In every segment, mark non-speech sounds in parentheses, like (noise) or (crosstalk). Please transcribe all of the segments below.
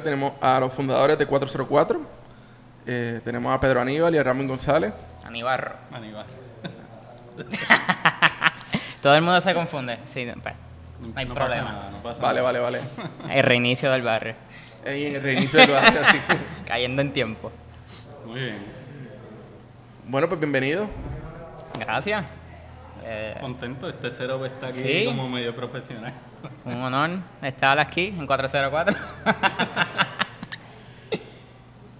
Tenemos a los fundadores de 404. Eh, tenemos a Pedro Aníbal y a Ramón González. Anibarro. Aníbal. (laughs) Todo el mundo se confunde. Sí, pues, no hay no pasa problema. nada, no pasa Vale, nada. vale, vale. (laughs) El reinicio del barrio. En el reinicio del barrio, así. (laughs) Cayendo en tiempo. Muy bien. Bueno, pues bienvenido. Gracias. Eh, Contento, este cero está aquí Sí. como medio profesional. (laughs) un honor estar aquí en 404. (laughs)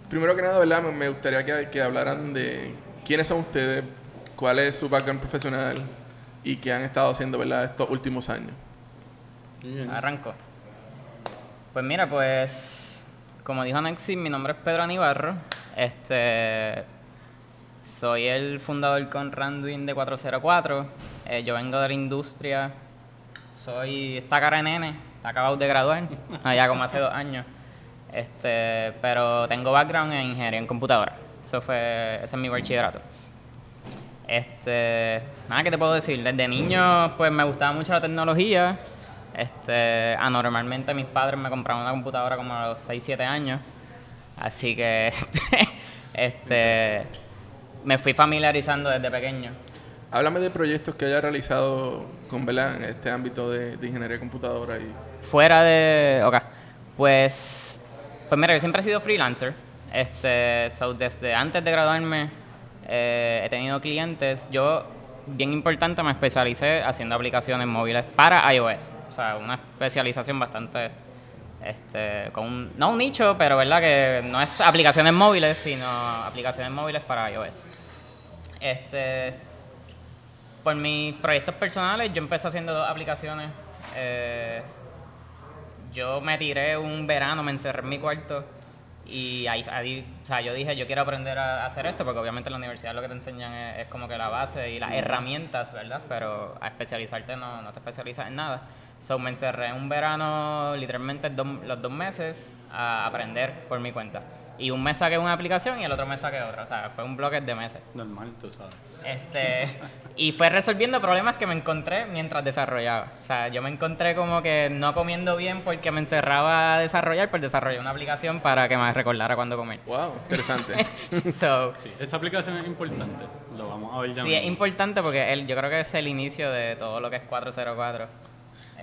Primero que nada, ¿verdad? Me- gustaría que, que hablaran de quiénes son ustedes, cuál es su background profesional y qué han estado haciendo, ¿verdad? Estos últimos años. Bien. Arranco. Pues mira, pues como dijo Nexi, mi nombre es Pedro Anibarro. Este soy el fundador con Randuin de 404. Eh, yo vengo de la industria. Soy esta cara de nene, está acabado de graduar, (laughs) allá como hace dos años. Este, pero tengo background en ingeniería en computadora. Eso fue, ese es mi bachillerato. Este, nada, ¿qué te puedo decir? Desde niño, pues me gustaba mucho la tecnología. Este, anormalmente mis padres me compraron una computadora como a los 6, 7 años. Así que, (laughs) este, me fui familiarizando desde pequeño. Háblame de proyectos que haya realizado con, ¿verdad? En este ámbito de, de ingeniería de computadora y... Fuera de. Ok. Pues. Pues mira, yo siempre he sido freelancer. Este. So, desde antes de graduarme, eh, he tenido clientes. Yo, bien importante, me especialicé haciendo aplicaciones móviles para iOS. O sea, una especialización bastante. Este, con un- no un nicho, pero verdad que no es aplicaciones móviles, sino aplicaciones móviles para iOS. Este, por mis proyectos personales, yo empecé haciendo dos aplicaciones. Eh, yo me tiré un verano, me encerré en mi cuarto y ahí, ahí- o sea, yo dije, yo quiero aprender a hacer esto porque obviamente en la universidad lo que te enseñan es, es como que la base y las herramientas, ¿verdad? Pero a especializarte no, no te especializas en nada. So me encerré un verano, literalmente dos- los dos meses, a aprender por mi cuenta. Y un mes saqué una aplicación y el otro mes saqué otra. O sea, fue un bloque de meses. Normal, tú sabes. Este, y fue resolviendo problemas que me encontré mientras desarrollaba. O sea, yo me encontré como que no comiendo bien porque me encerraba a desarrollar, pues desarrollé una aplicación para que me recordara cuándo comer. ¡Wow! Interesante. (laughs) So, Sí, esa aplicación es importante. Lo vamos a ver ya sí, es importante porque él, yo creo que es el inicio de todo lo que es 404.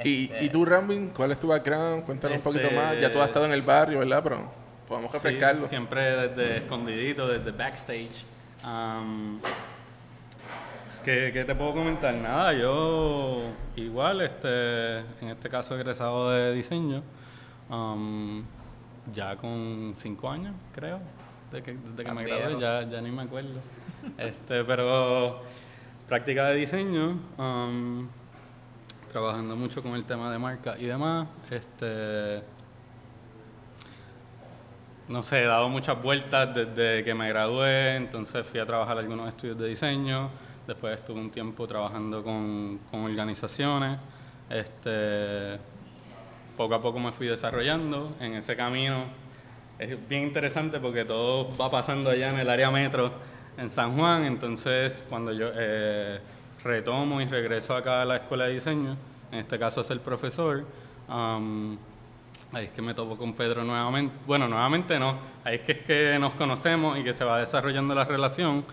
y, Este, ¿Y tú, Rambin, cuál es tu background? Cuéntanos un poquito Este- más. Ya tú has estado en el barrio, ¿verdad? Pero podemos Sí, refrescarlo. siempre desde escondidito, desde backstage. Am, ¿qué, qué te puedo comentar? Nada, yo igual, este, en este caso egresado de diseño, ya con cinco años, creo, de que, desde que me gradué, ya, ya ni me acuerdo. este, pero práctica de diseño, trabajando mucho con el tema de marca y demás. Este, no sé, he dado muchas vueltas desde que me gradué, entonces fui a trabajar algunos estudios de diseño, después estuve un tiempo trabajando con, con organizaciones, este, poco a poco me fui desarrollando en ese camino. Es bien interesante porque todo va pasando allá en el área metro, en San Juan, entonces cuando yo eh, retomo y regreso acá a la escuela de diseño, en este caso a ser profesor, Ahí es que me topo con Pedro nuevamente. Bueno, nuevamente no. Ahí es que es que nos conocemos y que se va desarrollando la relación.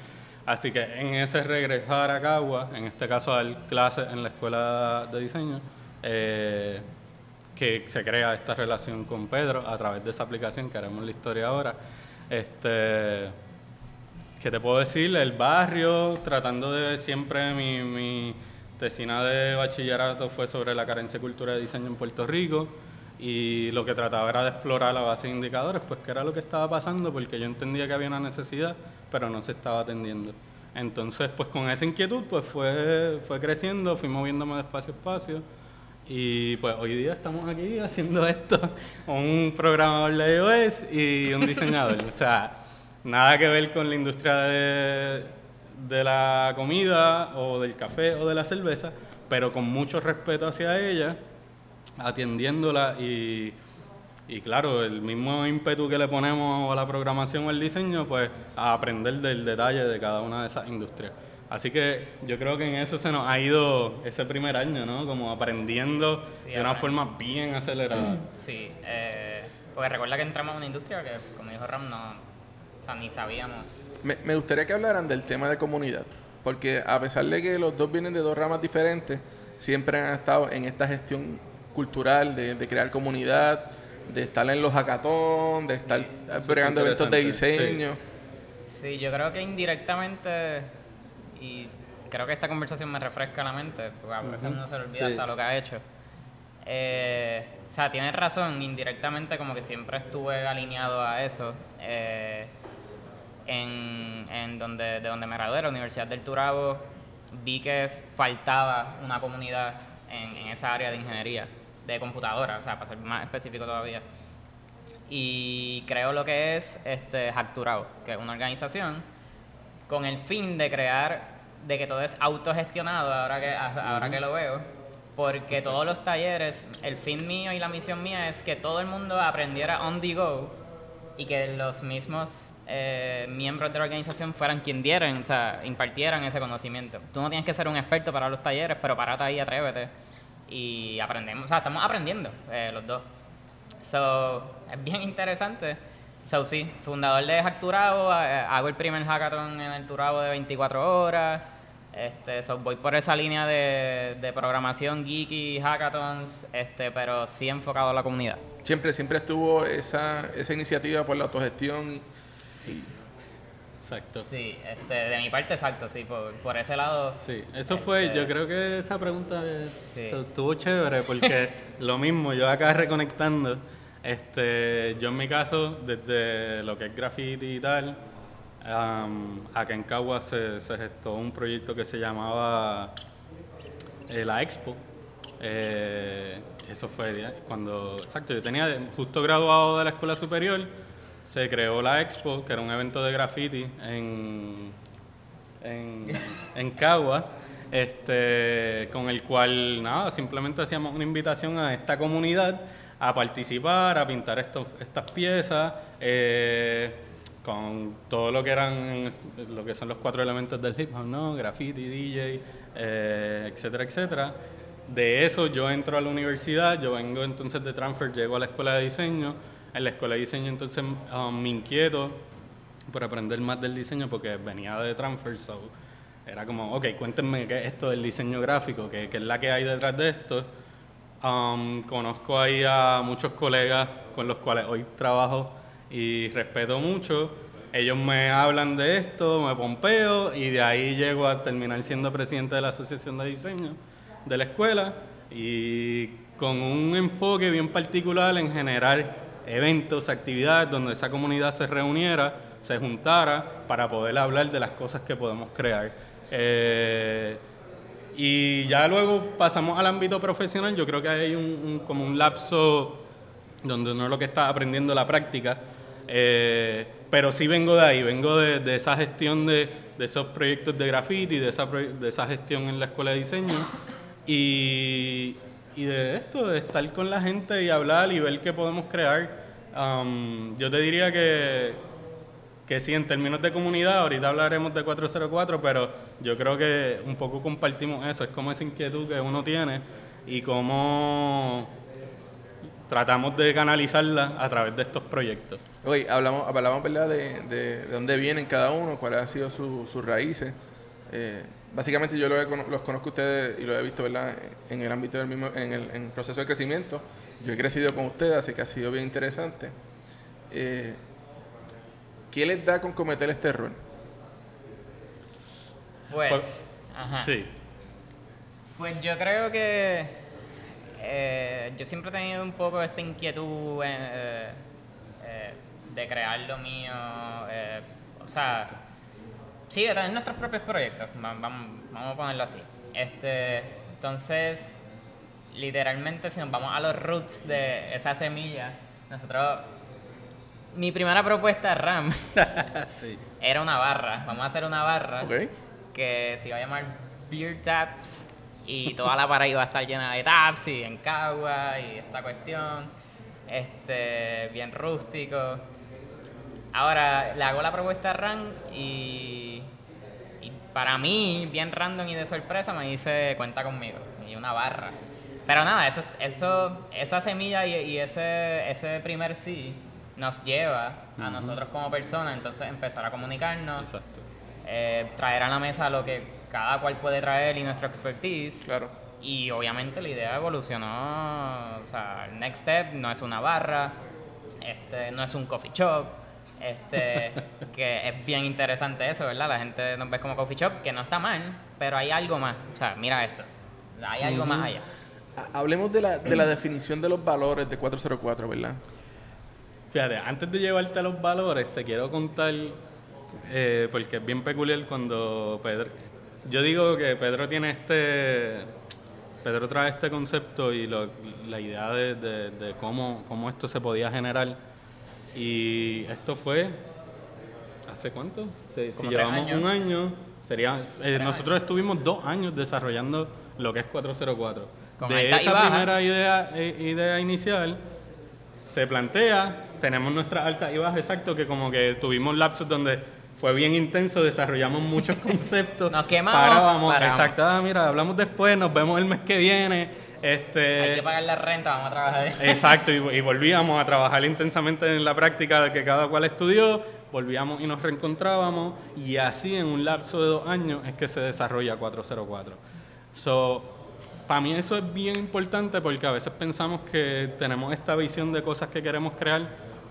Así que en ese regresar a Cagua, en este caso a dar clases en la escuela de diseño, eh, que se crea esta relación con Pedro a través de esa aplicación que haremos la historia ahora. Este, ¿Qué te puedo decir? El barrio, tratando de siempre mi, mi tesina de bachillerato fue sobre la carencia de cultura de diseño en Puerto Rico y lo que trataba era de explorar la base de indicadores, pues qué era lo que estaba pasando, porque yo entendía que había una necesidad, pero no se estaba atendiendo. Entonces, pues con esa inquietud, pues fue, fue creciendo, fui moviéndome de espacio a espacio y pues hoy día estamos aquí (laughs) haciendo esto, un programador de iOS y un diseñador. o sea, nada que ver con la industria de, de la comida o del café o de la cerveza, pero con mucho respeto hacia ella, atendiéndola y, y claro, el mismo ímpetu que le ponemos a la programación o al diseño, pues a aprender del detalle de cada una de esas industrias. Así que yo creo que en eso se nos ha ido ese primer año, ¿no? Como aprendiendo Sí, de una forma bien acelerada. (clears throat) Sí, eh, porque recuerda que entramos a una industria que, como dijo Ram, no, o sea, ni sabíamos. Me, me gustaría que hablaran del tema de comunidad, porque a pesar de que los dos vienen de dos ramas diferentes, siempre han estado en esta gestión cultural de, de crear comunidad, de estar en los hackathons, de estar bregando eventos de sí. diseño. Sí, yo creo que indirectamente, y creo que esta conversación me refresca la mente, porque a veces uno se le olvida Sí. hasta lo que ha hecho. Eh, o sea, tienes razón, indirectamente como que siempre estuve alineado a eso. Eh, en, en donde, de donde me gradué, la Universidad del Turabo, vi que faltaba una comunidad en, en esa área de ingeniería, de computadora, o sea, para ser más específico todavía. Y creo lo que es este Hackturao, que es una organización con el fin de crear, de que todo es autogestionado, ahora que, ahora que lo veo, porque todos los talleres, el fin mío y la misión mía es que todo el mundo aprendiera on the go y que los mismos eh, miembros de la organización fueran quien dieran, o sea, impartieran ese conocimiento. Tú no tienes que ser un experto para los talleres, pero párate ahí, atrévete. Y aprendemos, o sea, estamos aprendiendo eh, los dos. So, es bien interesante. So, sí, fundador de Hack Turabo, eh, hago el primer hackathon en el Turabo de 24 horas. Este, so, voy por esa línea de, de programación geeky, hackathons, este, pero sí enfocado a la comunidad. Siempre, siempre estuvo esa, esa iniciativa por la autogestión. Sí. Exacto. Sí, este, de mi parte, exacto, sí, por, por ese lado. Sí, eso fue, Este- yo creo que esa pregunta Sí. tu- estuvo chévere porque (laughs) lo mismo, yo acá reconectando, este, yo en mi caso, desde lo que es graffiti y tal, am, acá en Cagua se, se gestó un proyecto que se llamaba eh, La Expo. Eh, eso fue cuando, exacto, yo tenía justo graduado de la escuela superior, se creó la Expo, que era un evento de graffiti en, en, (laughs) en Cagua, este, con el cual, nada, simplemente hacíamos una invitación a esta comunidad a participar, a pintar estos, estas piezas, eh, con todo lo que eran, lo que son los cuatro elementos del hip hop, ¿no? Graffiti, DJ, eh, etcétera, etcétera. De eso yo entro a la universidad, yo vengo entonces de transfer, llego a la escuela de diseño, en la escuela de diseño entonces um, me inquieto por aprender más del diseño porque venía de transfer, so era como, ok, cuéntenme qué es esto del diseño gráfico, qué, qué es la que hay detrás de esto. Um, conozco ahí a muchos colegas con los cuales hoy trabajo y respeto mucho. Ellos me hablan de esto, me pompeo y de ahí llego a terminar siendo presidente de la Asociación de Diseño de la escuela y con un enfoque bien particular en generar eventos, actividades donde esa comunidad se reuniera, se juntara para poder hablar de las cosas que podemos crear. Eh, y ya luego pasamos al ámbito profesional, yo creo que hay un, un- como un lapso donde uno lo que está aprendiendo la práctica, eh, pero sí vengo de ahí, vengo de, de esa gestión de, de esos proyectos de graffiti, de esa, de esa gestión en la escuela de diseño. Y, y de esto, de estar con la gente y hablar y ver qué podemos crear. Um, yo te diría que, que sí, en términos de comunidad, ahorita hablaremos de 404, pero yo creo que un poco compartimos eso, es como esa inquietud que uno tiene y cómo tratamos de canalizarla a través de estos proyectos. Oye, hablamos, hablamos ¿verdad? De, de, de dónde vienen cada uno, cuáles han sido su- sus raíces. Eh, básicamente yo lo he cono- los conozco a ustedes y lo he visto ¿verdad? en el ámbito del mismo, en el en el proceso de crecimiento. Yo he crecido con ustedes, así que ha sido bien interesante. Eh, ¿Qué les da con cometer este error? Pues, ajá. Sí, Pues yo creo que eh, yo siempre he tenido un poco esta inquietud eh, eh, de crear lo mío, eh, o sea, sí, de tener nuestros propios proyectos, va- vamos, vamos a ponerlo así. Este, entonces, literalmente si nos vamos a los roots de esa semilla, nosotros, mi primera propuesta RAM (laughs) sí. era una barra, vamos a hacer una barra que se iba a llamar Beer Taps y toda la pared iba a estar llena de taps y en cagua y esta cuestión, este, bien rústico. Ahora le hago la propuesta a Ran y, y para mí, bien random y de sorpresa, me dice cuenta conmigo. Y una barra. Pero nada, eso, eso, esa semilla y, y ese, ese primer sí nos lleva a nosotros como personas, entonces empezar a comunicarnos, Exacto. eh, traer a la mesa lo que cada cual puede traer y nuestra expertise. Claro. Y obviamente la idea evolucionó, o sea, el next step no es una barra, este, no es un coffee shop, este, que es bien interesante eso, ¿verdad? La gente nos ve como coffee shop, que no está mal, pero hay algo más, o sea, mira esto, hay algo más allá. Ha- Hablemos de la, de la definición de los valores de 404, ¿verdad? Fíjate, antes de llevarte a los valores, te quiero contar, eh, porque es bien peculiar cuando Pedro... Yo digo que Pedro tiene este... Pedro trae este concepto y lo- la idea de, de- de cómo, cómo esto se podía generar. Y esto fue... ¿Hace cuánto? Si, llevamos años. un año, sería... eh, nosotros estuvimos dos años desarrollando lo que es 404. Con de esa baja. primera idea, eh, idea inicial, se plantea, tenemos nuestras altas y bajas, exacto, que como que tuvimos lapsos donde fue bien intenso, desarrollamos muchos (laughs) conceptos. Nos quemamos, parábamos, paramos. exacto, ah, mira, hablamos después, nos vemos el mes que viene. Hay Este, que pagar la renta, vamos a trabajar. Exacto, y, y volvíamos a trabajar intensamente en la práctica que cada cual estudió, volvíamos y nos reencontrábamos, y así en un lapso de dos años es que se desarrolla 404. So, para mí eso es bien importante porque a veces pensamos que tenemos esta visión de cosas que queremos crear,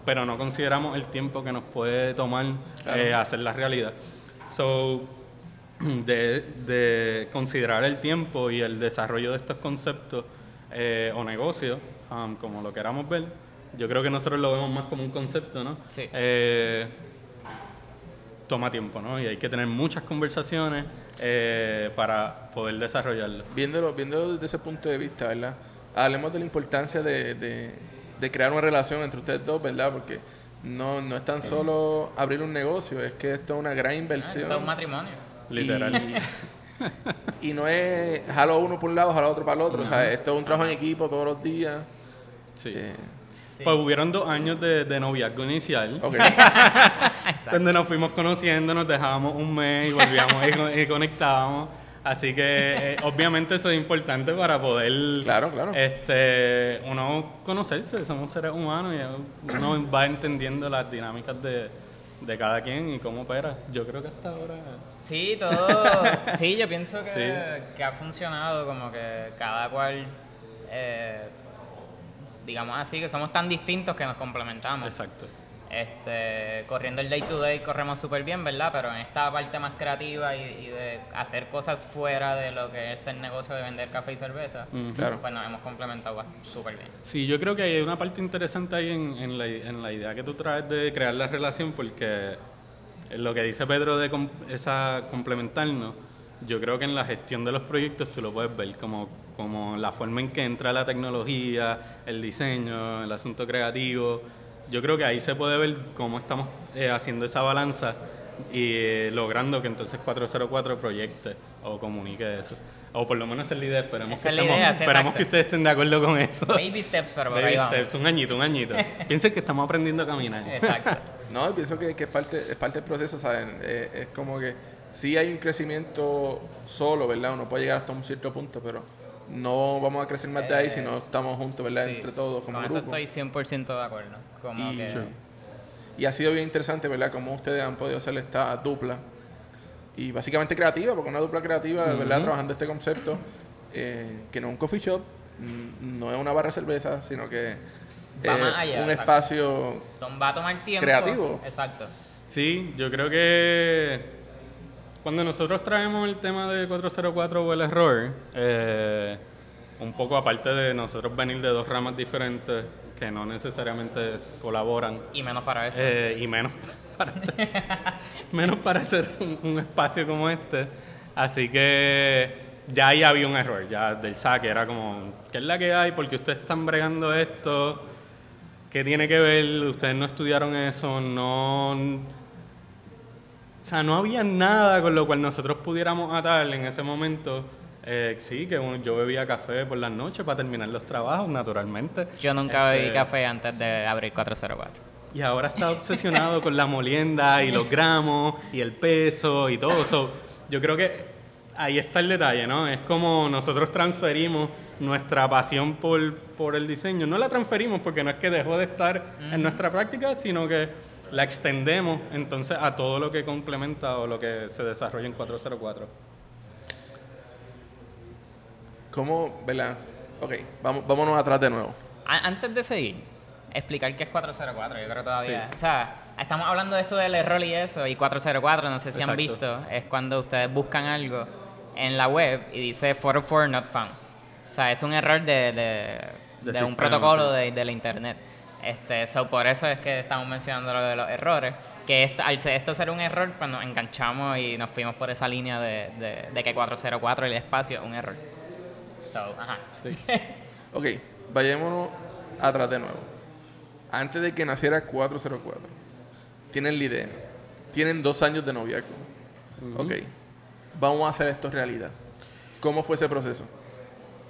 pero no consideramos el tiempo que nos puede tomar eh, hacer la realidad. So, (clears throat) de, de considerar el tiempo y el desarrollo de estos conceptos eh, o negocios, um, como lo queramos ver, yo creo que nosotros lo vemos más como un concepto, ¿no? Sí. Eh, toma tiempo, ¿no? Y hay que tener muchas conversaciones eh, para poder desarrollarlo. Viéndolo, viéndolo desde ese punto de vista, ¿verdad? Hablemos de la importancia de, de- de crear una relación entre ustedes dos, ¿verdad? Porque no, no es tan solo abrir un negocio, es que esto es una gran inversión. Esto es un matrimonio. Literal. Y, (laughs) y no es jalo uno por un lado, jalo otro para el otro. O sea, esto es un trabajo en equipo todos los días. Sí. Eh, Sí. Pues hubieron dos años de, de noviazgo inicial. ok. (laughs) (laughs) Exacto. donde nos fuimos conociendo, nos dejábamos un mes y volvíamos y, y conectábamos. Así que eh, obviamente eso es importante para poder Claro, claro. este uno conocerse, somos seres humanos y uno va entendiendo las dinámicas de, de cada quien y cómo opera. Yo creo que hasta ahora Sí, todo. (laughs) Sí, yo pienso que, Sí. que ha funcionado, como que cada cual. eh, digamos así, que somos tan distintos que nos complementamos. exacto. Este, corriendo el day to day corremos súper bien, ¿verdad? Pero en esta parte más creativa y, y de hacer cosas fuera de lo que es el negocio de vender café y cerveza, Claro. pues nos hemos complementado súper bien. Sí, yo creo que hay una parte interesante ahí en, en la, en la idea que tú traes de crear la relación, porque lo que dice Pedro de com- esa complementarnos, yo creo que en la gestión de los proyectos tú lo puedes ver como, como la forma en que entra la tecnología, el diseño, el asunto creativo. Yo creo que ahí se puede ver cómo estamos eh, haciendo esa balanza y eh, logrando que entonces 404 proyecte o comunique eso. O por lo menos es la idea, esperamos, Esa que, es la estemos- idea, esperamos que ustedes estén de acuerdo con eso. Baby steps, pero Baby ahí vamos. steps, un añito, un añito. (laughs) Piensen que estamos aprendiendo a caminar. Exacto. (laughs) No, pienso que, que es, parte, es parte del proceso, ¿saben? Eh, es como que sí hay un crecimiento solo, ¿verdad? Uno puede llegar hasta un cierto punto, pero no vamos a crecer más de ahí si no estamos juntos, ¿verdad? Sí, Entre todos, como Con eso grupo. estoy 100% de acuerdo. Como Y- que... Sí. Y ha sido bien interesante, ¿verdad? Cómo ustedes han podido hacer esta dupla. Y básicamente creativa, porque una dupla creativa, ¿verdad? Trabajando este concepto, eh, que no es un coffee shop, mm, no es una barra de cerveza, sino que es allá, un exacto. espacio Tom- Va a tomar tiempo. Creativo. Exacto. Sí, yo creo que cuando nosotros traemos el tema de 404 o el error, eh, un poco aparte de nosotros venir de dos ramas diferentes que no necesariamente colaboran, Y menos para esto. Eh, y menos (laughs) para hacer, (laughs) menos para hacer un, un espacio como este. Así que ya ahí había un error, ya del saque era como, ¿qué es la que hay? Porque ustedes están bregando esto, ¿qué tiene que ver? Ustedes no estudiaron eso, no... O sea, no había nada con lo cual nosotros pudiéramos atar en ese momento. Eh, sí, que yo bebía café por las noches para terminar los trabajos, naturalmente. Yo nunca bebí Este, café antes de abrir 404. y ahora está obsesionado con la molienda y los gramos y el peso y todo eso. yo creo que ahí está el detalle, ¿no? Es como nosotros transferimos nuestra pasión por, por el diseño. No la transferimos porque no es que dejó de estar en nuestra práctica, sino que la extendemos entonces a todo lo que complementa o lo que se desarrolla en 404. ¿Cómo, verdad? Ok, vamos, vámonos atrás de nuevo. Antes de seguir, explicar qué es 404, yo creo todavía. O sea, estamos hablando de esto del error y eso, y 404, no sé si han visto, es cuando ustedes buscan algo en la web y dice 404 not found. O sea, es un error de, de, De de un protocolo sí. de, de la internet. Este, so, por eso es que estamos mencionando lo de los errores. Que esto, al ser esto ser un error, pues nos enganchamos y nos fuimos por esa línea de, de, de que 404 el espacio es un error. So, ajá. Sí. (laughs) Ok, vayámonos atrás de nuevo. Antes de que naciera 404, tienen la idea. Tienen dos años de noviazgo. Ok, vamos a hacer esto realidad. ¿Cómo fue ese proceso?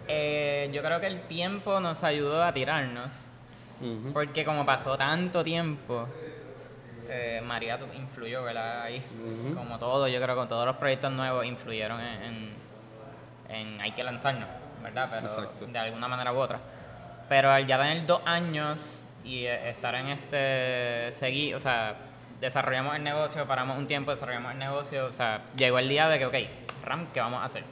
Eh, yo creo que el tiempo nos ayudó a tirarnos. Ujú. Porque como pasó tanto tiempo, eh, María influyó, ¿verdad? Ahí. Como todo, yo creo que todos los proyectos nuevos influyeron en, en, en hay que lanzarnos, ¿verdad? Pero Exacto. de alguna manera u otra. Pero al ya tener dos años y eh, estar en este, seguir, o sea, desarrollamos el negocio, paramos un tiempo, desarrollamos el negocio, o sea, llegó el día de que, ok, Ram, ¿qué vamos a hacer?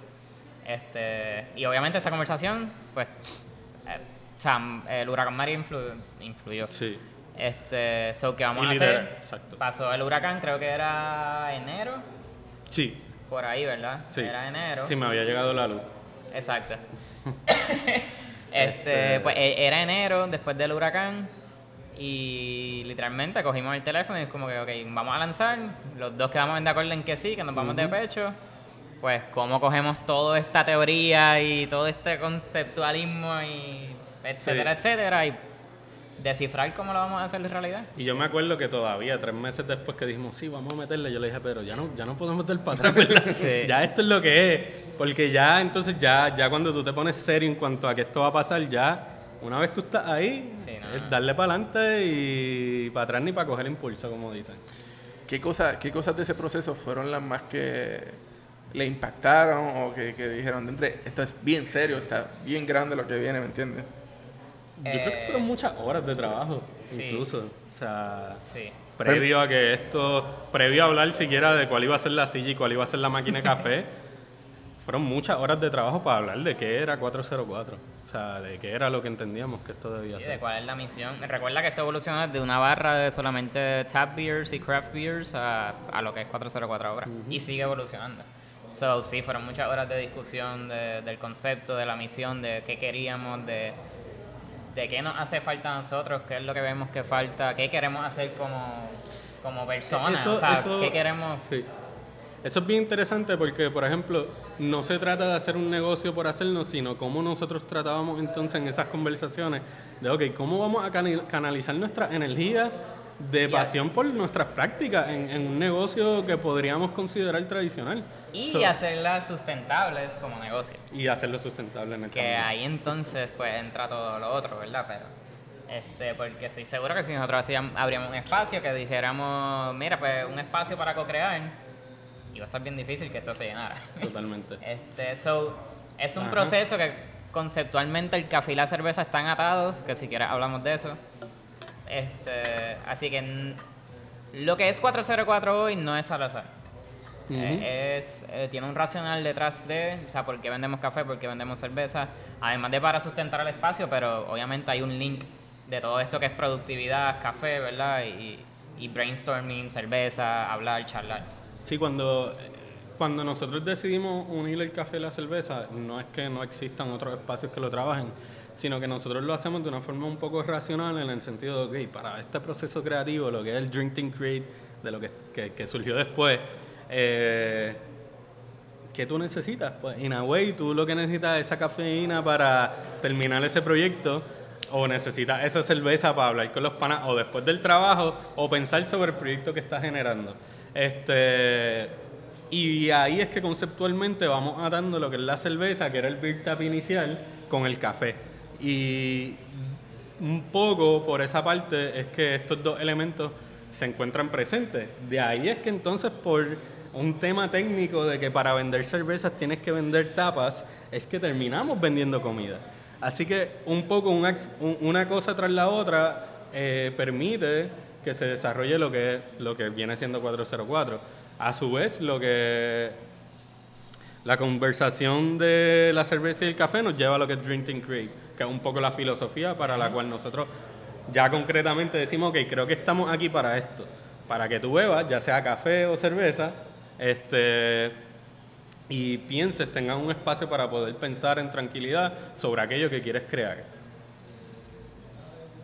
Este, y obviamente esta conversación, pues, o sea, el huracán María influ- influyó. Sí. Este, so, ¿qué vamos Y a hacer? exacto. Pasó el huracán, creo que era enero, Sí. por ahí, ¿verdad? Sí. Era enero. Sí, me había llegado la luz. Exacto. (laughs) este, pues e- era enero, después del huracán. Y literalmente cogimos el teléfono y es como que, ok, vamos a lanzar. Los dos quedamos de acuerdo en que sí, que nos vamos de pecho. Pues, ¿cómo cogemos toda esta teoría y todo este conceptualismo y etcétera, Sí. etcétera? Y descifrar cómo lo vamos a hacer en realidad. Y yo me acuerdo que todavía, tres meses después que dijimos, sí, vamos a meterle, yo le dije, pero ya no, ya no podemos meter para atrás, ¿verdad? (laughs) Sí. Ya esto es lo que es. Porque ya, entonces, ya, ya cuando tú te pones serio en cuanto a que esto va a pasar, ya, una vez tú estás ahí, Sí, no, es darle para adelante y para atrás ni para coger impulso, como dicen. ¿Qué, cosa, ¿Qué cosas de ese proceso fueron las más que le impactaron o que, que dijeron, "Entre, esto es bien serio, está bien grande lo que viene, ¿me entiendes? Yo creo que Eh, fueron muchas horas de trabajo, sí. incluso. O sea, Sí. previo a que esto, previo a hablar siquiera de cuál iba a ser la silla y cuál iba a ser la máquina de café, (laughs) fueron muchas horas de trabajo para hablar de qué era 404. O sea, de qué era lo que entendíamos que esto debía de ser. cuál es la misión. Recuerda que esto evoluciona de una barra de solamente tap beers y craft beers a, a lo que es 404 ahora. Y sigue evolucionando. So, sí, fueron muchas horas de discusión de- del concepto, de la misión, de qué queríamos, de, de qué nos hace falta a nosotros, qué es lo que vemos que falta, qué queremos hacer como, como personas. Eso- o sea, eso- qué queremos. Sí. Eso es bien interesante porque, por ejemplo, no se trata de hacer un negocio por hacernos, sino cómo nosotros tratábamos entonces en esas conversaciones de, ok, ¿cómo vamos a canalizar nuestra energía de pasión por nuestras prácticas en, en un negocio que podríamos considerar tradicional? Y So- hacerlas sustentables como negocio. y hacerlo sustentable en el Que camino. ahí entonces pues entra todo lo otro, ¿verdad? Pero este, porque estoy seguro que si nosotros hacíamos, abríamos un espacio que dijéramos, mira, pues un espacio para co-crear, iba a estar bien difícil que esto se llenara. Totalmente. (laughs) Este, so, es un Ajá. proceso que conceptualmente el café y la cerveza están atados, que si quieres hablamos de eso. Este, así que n- lo que es 404 hoy no es al azar. Eh, es, eh, tiene un racional detrás de, o sea, por qué vendemos café, por qué vendemos cerveza, además de para sustentar el espacio, pero obviamente hay un link de todo esto que es productividad, café, ¿verdad? Y, y brainstorming, cerveza, hablar, charlar. Sí, cuando, cuando nosotros decidimos unir el café y la cerveza, no es que no existan otros espacios que lo trabajen, sino que nosotros lo hacemos de una forma un poco racional en el sentido de, ok, para este proceso creativo, lo que es el Drink Think Create, de lo que, que, que surgió después, eh, ¿qué tú necesitas? Pues, in a way, tú lo que necesitas es esa cafeína para terminar ese proyecto, o necesitas esa cerveza para hablar con los panas, o después del trabajo, o pensar sobre el proyecto que estás generando. Este, y ahí es que conceptualmente vamos atando lo que es la cerveza, que era el beer tap inicial, con el café. Y un poco por esa parte es que estos dos elementos se encuentran presentes. De ahí es que entonces por un tema técnico de que para vender cervezas tienes que vender tapas, es que terminamos vendiendo comida. Así que un poco una cosa tras la otra eh, permite que se desarrolle lo que, lo que viene siendo 404. A su vez, lo que la conversación de la cerveza y el café nos lleva a lo que es Drinking Create, que es un poco la filosofía para la cual nosotros ya concretamente decimos, que creo que estamos aquí para esto, para que tú bebas, ya sea café o cerveza, este, y pienses, tengas un espacio para poder pensar en tranquilidad sobre aquello que quieres crear.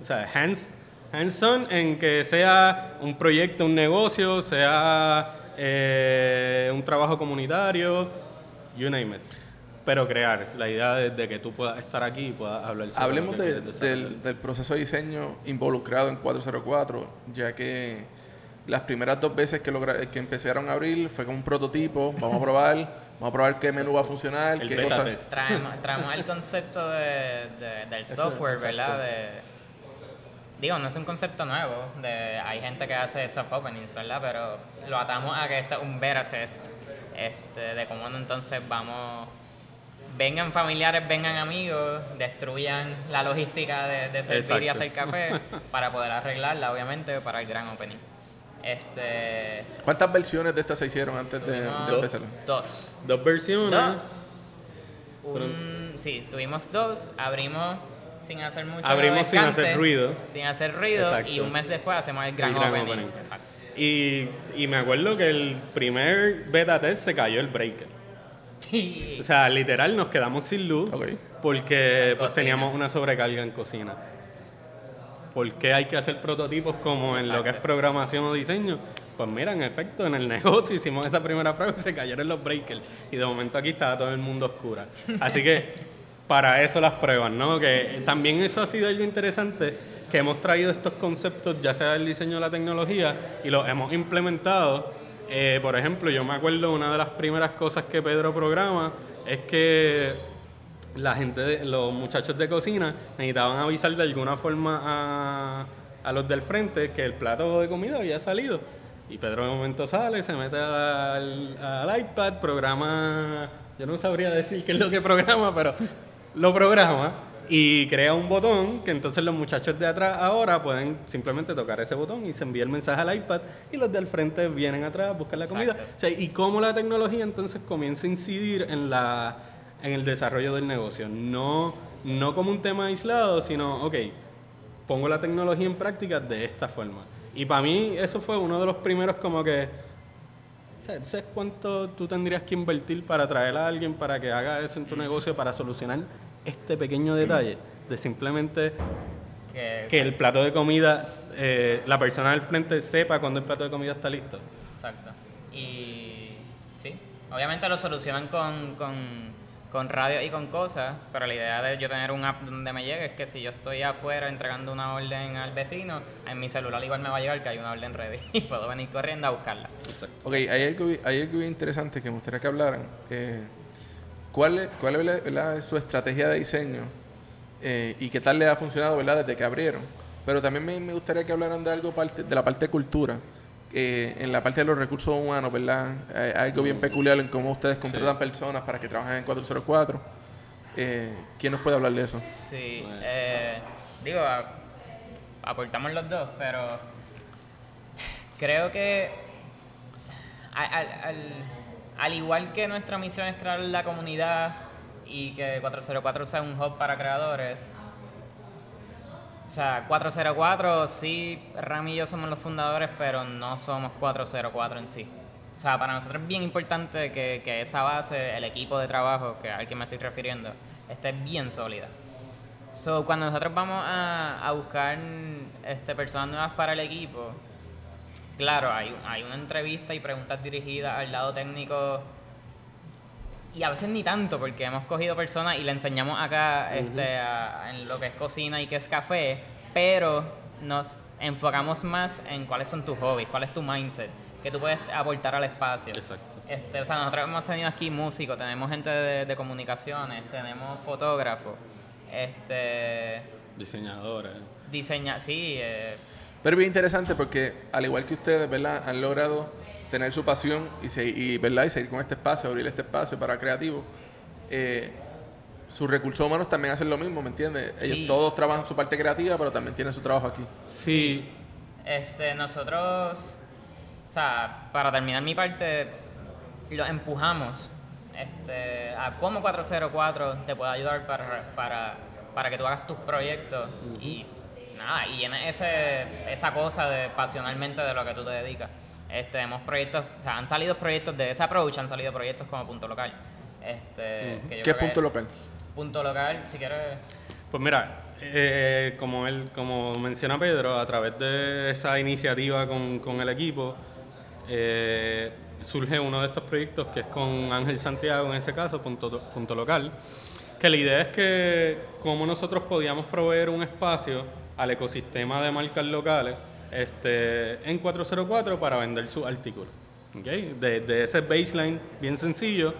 O sea, hands, hands on en que sea un proyecto, un negocio, sea eh, un trabajo comunitario, you name it. Pero crear, la idea de, que tú puedas estar aquí y puedas hablar sobre Hablemos del, del proceso de diseño involucrado en 404, ya que las primeras dos veces que, logra, que empezaron a abrir fue con un prototipo, vamos a probar, vamos a probar qué menú va a funcionar, qué cosas... Traemos, traemos, el concepto de, del software, ¿verdad? De, digo, no es un concepto nuevo, de, hay gente que hace soft openings, ¿verdad? Pero lo atamos a que esto es un beta test, este, de cómo entonces vamos vengan familiares, vengan amigos, destruyan la logística de, de servir y hacer café (laughs) para poder arreglarla, obviamente, para el gran opening. Este, ¿Cuántas versiones de estas se hicieron antes de, empezar? Dos. ¿Dos versiones? sí, tuvimos dos. Abrimos sin hacer mucho Abrimos sin hacer ruido. Sin hacer ruido. Y un mes después hacemos el gran, opening. Exacto. Y, y, me acuerdo que el primer beta test se cayó el breaker. Sí. O sea, literal nos quedamos sin luz porque pues, teníamos una sobrecarga en cocina. ¿Por qué hay que hacer prototipos como en lo que es programación o diseño? Pues mira, en efecto, en el (laughs) negocio hicimos esa primera prueba y se cayeron los breakers. Y de momento aquí estaba todo el mundo oscura. Así que para eso las pruebas, ¿no? Que también eso ha sido algo interesante, que hemos traído estos conceptos, ya sea del diseño o la tecnología, y los hemos implementado. Eh, por ejemplo, yo me acuerdo una de las primeras cosas que Pedro programa es que la gente, los muchachos de cocina necesitaban avisar de alguna forma a, a los del frente que el plato de comida había salido. Y Pedro de momento sale, se mete al, al, iPad, programa, yo no sabría decir qué es lo que programa, pero lo programa y crea un botón que entonces los muchachos de atrás ahora pueden simplemente tocar ese botón y se envía el mensaje al iPad y los del frente vienen atrás, buscan la comida. O sea, y cómo la tecnología entonces comienza a incidir en la en el desarrollo del negocio. No, no como un tema aislado, sino, ok, pongo la tecnología en práctica de esta forma. Y para mí eso fue uno de los primeros como que, ¿sabes cuánto tú tendrías que invertir para traer a alguien para que haga eso en tu negocio, para solucionar este pequeño detalle de simplemente que, el plato de comida, eh, la persona del frente sepa cuando el plato de comida está listo? Exacto. Y sí, obviamente lo solucionan con con radio y con cosas, pero la idea de yo tener un app donde me llegue es que si yo estoy afuera entregando una orden al vecino, en mi celular igual me va a llegar que hay una orden ready (laughs) y puedo venir corriendo a buscarla. Exacto. Ok, hay algo, hay algo interesante que me gustaría que hablaran. Eh, ¿Cuál, es, cuál es su estrategia de diseño eh, y qué tal le ha funcionado ¿verdad? desde que abrieron? Pero también me, me gustaría que hablaran de algo parte, de la parte de cultura. Eh, en la parte de los recursos humanos, ¿verdad? Hay algo bien peculiar en cómo ustedes contratan personas para que trabajen en 404. Eh, ¿Quién nos puede hablar de eso? Sí, eh, digo, aportamos los dos, pero creo que al, igual que nuestra misión es crear la comunidad y que 404 sea un hub para creadores, o sea, 404, sí, Ram y yo somos los fundadores, pero no somos 404 en sí. O sea, para nosotros es bien importante que, que esa base, el equipo de trabajo que al que me estoy refiriendo, esté bien sólida. So, cuando nosotros vamos a, a buscar este, personas nuevas para el equipo, claro, hay, hay una entrevista y preguntas dirigidas al lado técnico y a veces ni tanto, porque hemos cogido personas y le enseñamos acá este, en lo que es cocina y que es café, pero nos enfocamos más en cuáles son tus hobbies, cuál es tu mindset, que tú puedes aportar al espacio. Exacto. Este, o sea, nosotros hemos tenido aquí músicos, tenemos gente de, comunicaciones, tenemos fotógrafos, este... Diseñadores. Diseña, sí. Eh. Pero bien interesante porque, al igual que ustedes, ¿verdad? Han logrado tener su pasión y, se- y, ¿verdad? y seguir con este espacio, abrir este espacio para creativos, eh, sus recursos humanos también hacen lo mismo, ¿me entiendes? Ellos todos trabajan su parte creativa, pero también tienen su trabajo aquí. Sí, Este, nosotros, o sea, para terminar mi parte, lo empujamos este, a cómo 404 te puede ayudar para, para, para que tú hagas tus proyectos y nada, y en ese, esa cosa de pasionalmente de lo que tú te dedicas. Este, tenemos proyectos, o sea, han salido proyectos de ese approach, han salido proyectos como Punto Local. Este, que yo ¿Qué es punto local? Punto Local, si quieres... Pues mira, eh, como él, como menciona Pedro, a través de esa iniciativa con, con el equipo, eh, surge uno de estos proyectos que es con Ángel Santiago, en ese caso, punto, punto local, que la idea es que cómo nosotros podíamos proveer un espacio al ecosistema de marcas locales este, en 404 para vender sus artículos. ¿ok? De, ese baseline bien sencillo,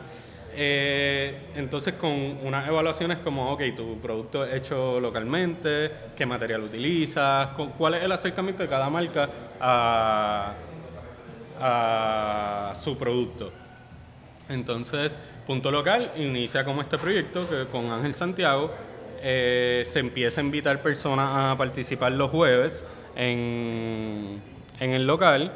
eh, entonces con unas evaluaciones como, ok, tu producto es hecho localmente, qué material utilizas, cu- cuál es el acercamiento de cada marca a, a su producto. Entonces, Punto Local inicia como este proyecto que con Ángel Santiago eh, se empieza a invitar personas a participar los jueves en, en el local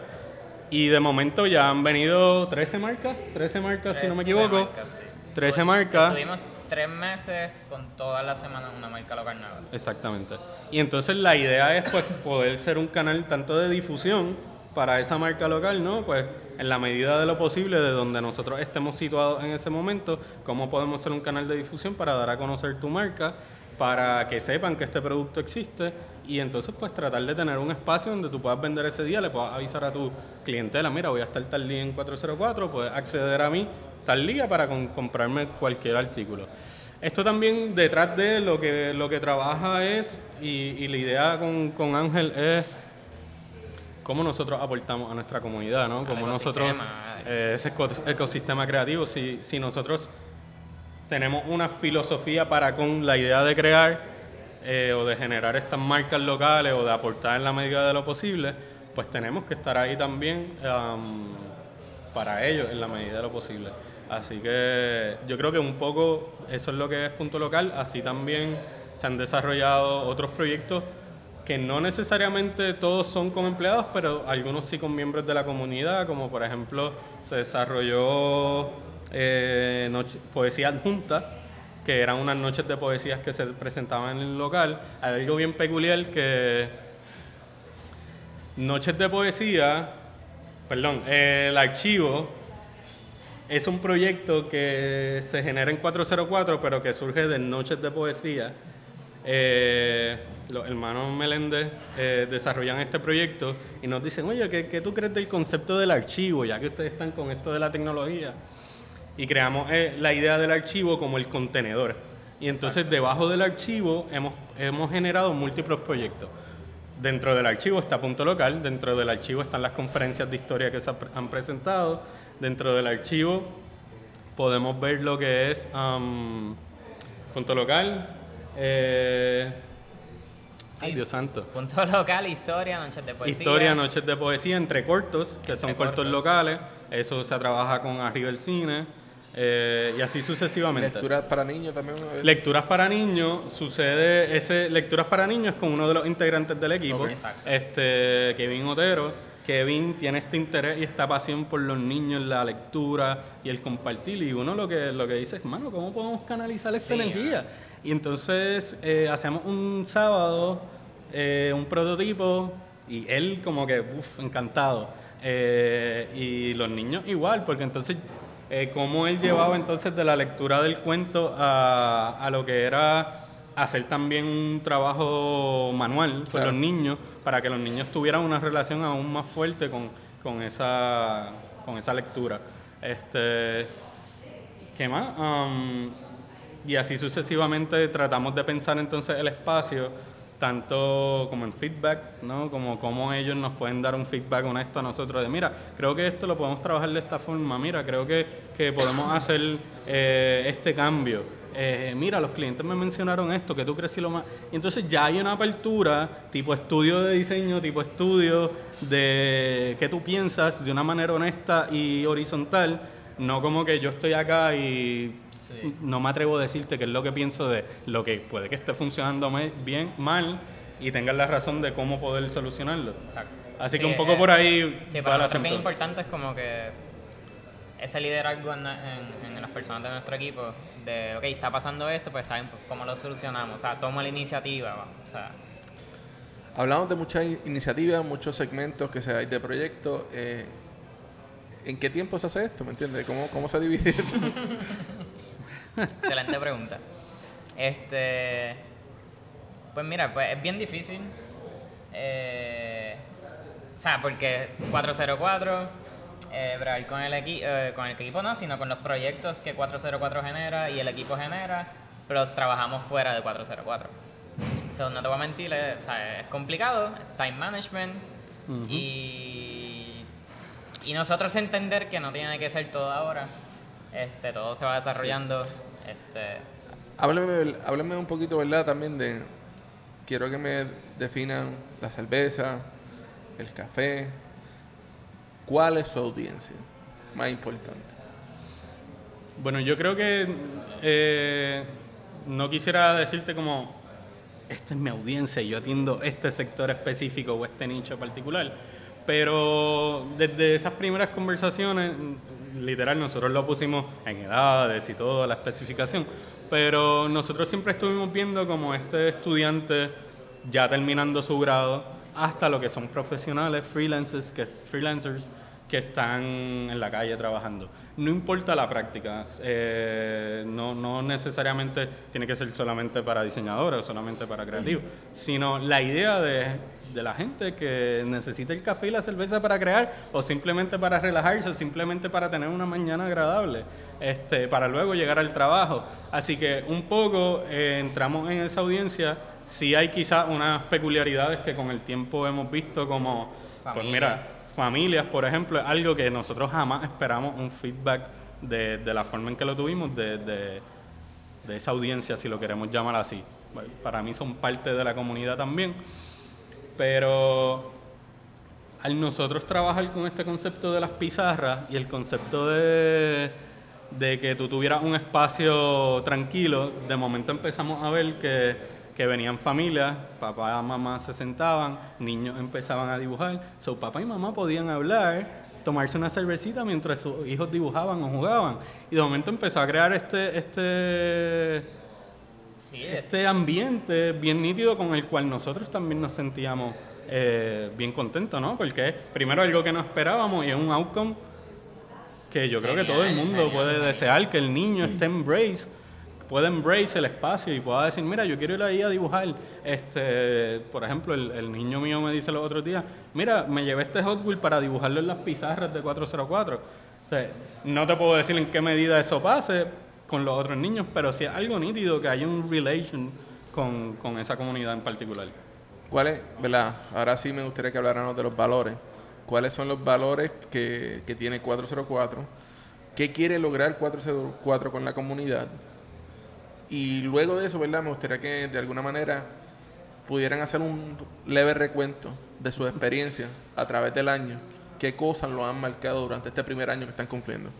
y de momento ya han venido 13 marcas, 13 marcas si no me 13 equivoco, marcas, sí. 13 marcas. Estuvimos tres meses con todas las semanas una marca local nueva. Exactamente. Y entonces la idea es pues poder ser un canal tanto de difusión para esa marca local, ¿no? Pues en la medida de lo posible de donde nosotros estemos situados en ese momento, cómo podemos ser un canal de difusión para dar a conocer tu marca, para que sepan que este producto existe y entonces pues tratar de tener un espacio donde tú puedas vender ese día, le puedas avisar a tu clientela, mira, voy a estar tal día en 404, puedes acceder a mí tal día para comprarme cualquier artículo. Esto también detrás de lo que, lo que trabaja es, y, y la idea con, con Ángel es cómo nosotros aportamos a nuestra comunidad, ¿no? Cómo nosotros, eh, ese eco- ecosistema creativo, si, si nosotros tenemos una filosofía para con la idea de crear eh, o de generar estas marcas locales o de aportar en la medida de lo posible, pues tenemos que estar ahí también am, para ellos en la medida de lo posible. Así que yo creo que un poco eso es lo que es punto local. Así también se han desarrollado otros proyectos que no necesariamente todos son con empleados, pero algunos sí con miembros de la comunidad, como por ejemplo se desarrolló eh, poesía adjunta, que eran unas noches de poesías que se presentaban en el local. Algo bien peculiar que Noches de Poesía, perdón, eh, el archivo es un proyecto que se genera en 404, pero que surge de Noches de Poesía. Eh, los hermanos Meléndez eh, desarrollan este proyecto y nos dicen, oye, ¿qué, qué tú crees del concepto del archivo, ya que ustedes están con esto de la tecnología? Y creamos eh, la idea del archivo como el contenedor. Y entonces debajo del archivo hemos, hemos generado múltiples proyectos. Dentro del archivo está Punto Local, dentro del archivo están las conferencias de historia que se han presentado, dentro del archivo podemos ver lo que es Punto Local. Eh, Ay, Dios santo. Punto local, historia, noches de poesía. Historia, noches de poesía entre cortos, que son cortos cortos. locales. Eso se trabaja con Arriba el Cine eh, y así sucesivamente. Lecturas para niños también. una vez. Lecturas para niños, sucede ese Lecturas para niños con uno de los integrantes del equipo, este Kevin Otero. Kevin tiene este interés y esta pasión por los niños, la lectura y el compartir. Y uno lo que, lo que dice es, mano, ¿cómo podemos canalizar esta Sí, energía? Y entonces eh, hacemos un sábado, eh, un prototipo, y él como que, uff, encantado. Eh, y los niños igual, porque entonces cómo él llevaba entonces de la lectura del cuento a, a lo que era hacer también un trabajo manual con los niños para que los niños tuvieran una relación aún más fuerte con, con esa, con esa lectura. Este, ¿Qué más? Am, y así sucesivamente tratamos de pensar entonces el espacio tanto como en feedback, ¿no? Como cómo ellos nos pueden dar un feedback honesto a nosotros de, mira, creo que esto lo podemos trabajar de esta forma, mira, creo que, que podemos hacer eh, este cambio. Eh, mira, los clientes me mencionaron esto, que tú crees si lo más... Y entonces ya hay una apertura, tipo estudio de diseño, tipo estudio de qué tú piensas de una manera honesta y horizontal, no como que yo estoy acá y no me atrevo a decirte qué es lo que pienso de lo que puede que esté funcionando bien, mal, y tengas la razón de cómo poder solucionarlo. Exacto. Así que un poco por ahí... Sí, para nosotros bien importante es como que ese liderazgo en, en, las personas de nuestro equipo, de, ok, está pasando esto, pues está bien, pues, ¿cómo lo solucionamos? O sea, toma la iniciativa, o sea... Hablamos de muchas iniciativas, muchos segmentos que se hay de proyectos. Eh, ¿En qué tiempo se hace esto? ¿Me entiendes? ¿Cómo, cómo se divide? (laughs) Excelente pregunta. Este, pues mira, pues es bien difícil. Eh, o sea, porque 404 eh, con el, eh, con el equipo no, sino con los proyectos que 404 genera y el equipo genera, pero trabajamos fuera de 404. So, no te voy a mentir, es, es complicado, time management y, y nosotros entender que no tiene que ser todo ahora, este, todo se va desarrollando. Este, háblame, un poquito, ¿verdad? También de, quiero que me definan la cerveza, el café, ¿Cuál es su audiencia más importante? Bueno, yo creo que eh, no quisiera decirte como, esta es mi audiencia y yo atiendo este sector específico o este nicho particular, pero desde esas primeras conversaciones, literal, nosotros lo pusimos en edades y toda la especificación, pero nosotros siempre estuvimos viendo como este estudiante ya terminando su grado, hasta lo que son profesionales, freelancers que, freelancers que están en la calle trabajando. No importa la práctica, eh, no, no, necesariamente tiene que ser solamente para diseñadores o solamente para creativos, sino la idea de, de, la gente que necesita el café y la cerveza para crear o simplemente para relajarse, o simplemente para tener una mañana agradable, este, para luego llegar al trabajo. Así que un poco eh, entramos en esa audiencia sí hay quizás unas peculiaridades que con el tiempo hemos visto como, pues mira, familias, por ejemplo, es algo que nosotros jamás esperamos un feedback de, la forma en que lo tuvimos, de, de, esa audiencia, si lo queremos llamar así. Para mí son parte de la comunidad también, pero al nosotros trabajar con este concepto de las pizarras y el concepto de, de que tú tuvieras un espacio tranquilo, de momento empezamos a ver que que venían familias, papá y mamá se sentaban, niños empezaban a dibujar, su papá y mamá podían hablar, tomarse una cervecita mientras sus hijos dibujaban o jugaban. Y de momento empezó a crear este, este, este ambiente bien nítido con el cual nosotros también nos sentíamos eh, bien contentos, ¿no? Porque primero algo que no esperábamos y es un outcome que yo creo que todo el mundo puede desear, que el niño esté (clears throat) embrace pueda embrace el espacio y pueda decir, mira, yo quiero ir ahí a dibujar. Este, por ejemplo, el, niño mío me dice los otros días, mira, me llevé este Hot Wheel para dibujarlo en las pizarras de 404. no te puedo decir en qué medida eso pase con los otros niños, pero si es algo nítido que haya un relation con, con esa comunidad en particular. ¿Cuáles, verdad? Ahora sí me gustaría que habláramos de los valores. ¿Cuáles son los valores que, que tiene 404? ¿Qué quiere lograr 404 con la comunidad? Y luego de eso, ¿verdad? Me gustaría que de alguna manera pudieran hacer un leve recuento de su experiencia a través del año. ¿Qué cosas lo han marcado durante este primer año que están cumpliendo?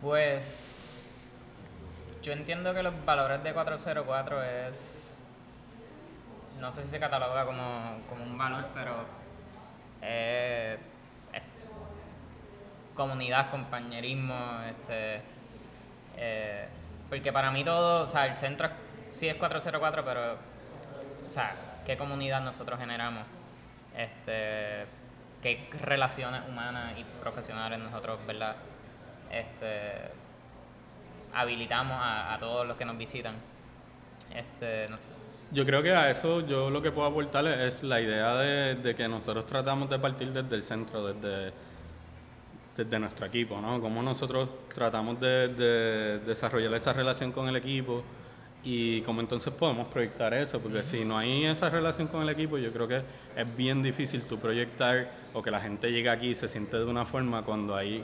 Pues yo entiendo que los valores de 404 es, no sé si se cataloga como, como un valor, pero es comunidad, compañerismo, este, eh, porque para mí todo, o sea, el centro sí es 404, pero, o sea, ¿qué comunidad nosotros generamos? Este, ¿Qué relaciones humanas y profesionales nosotros, verdad? Este, habilitamos a, todos los que nos visitan. Este, no sé. Yo creo que a eso yo lo que puedo aportar es la idea de, de que nosotros tratamos de partir desde el centro, desde desde nuestro equipo, ¿no? Cómo nosotros tratamos de, desarrollar esa relación con el equipo y cómo entonces podemos proyectar eso, porque si no hay esa relación con el equipo, yo creo que es bien difícil tú proyectar o que la gente llegue aquí y se siente de una forma cuando hay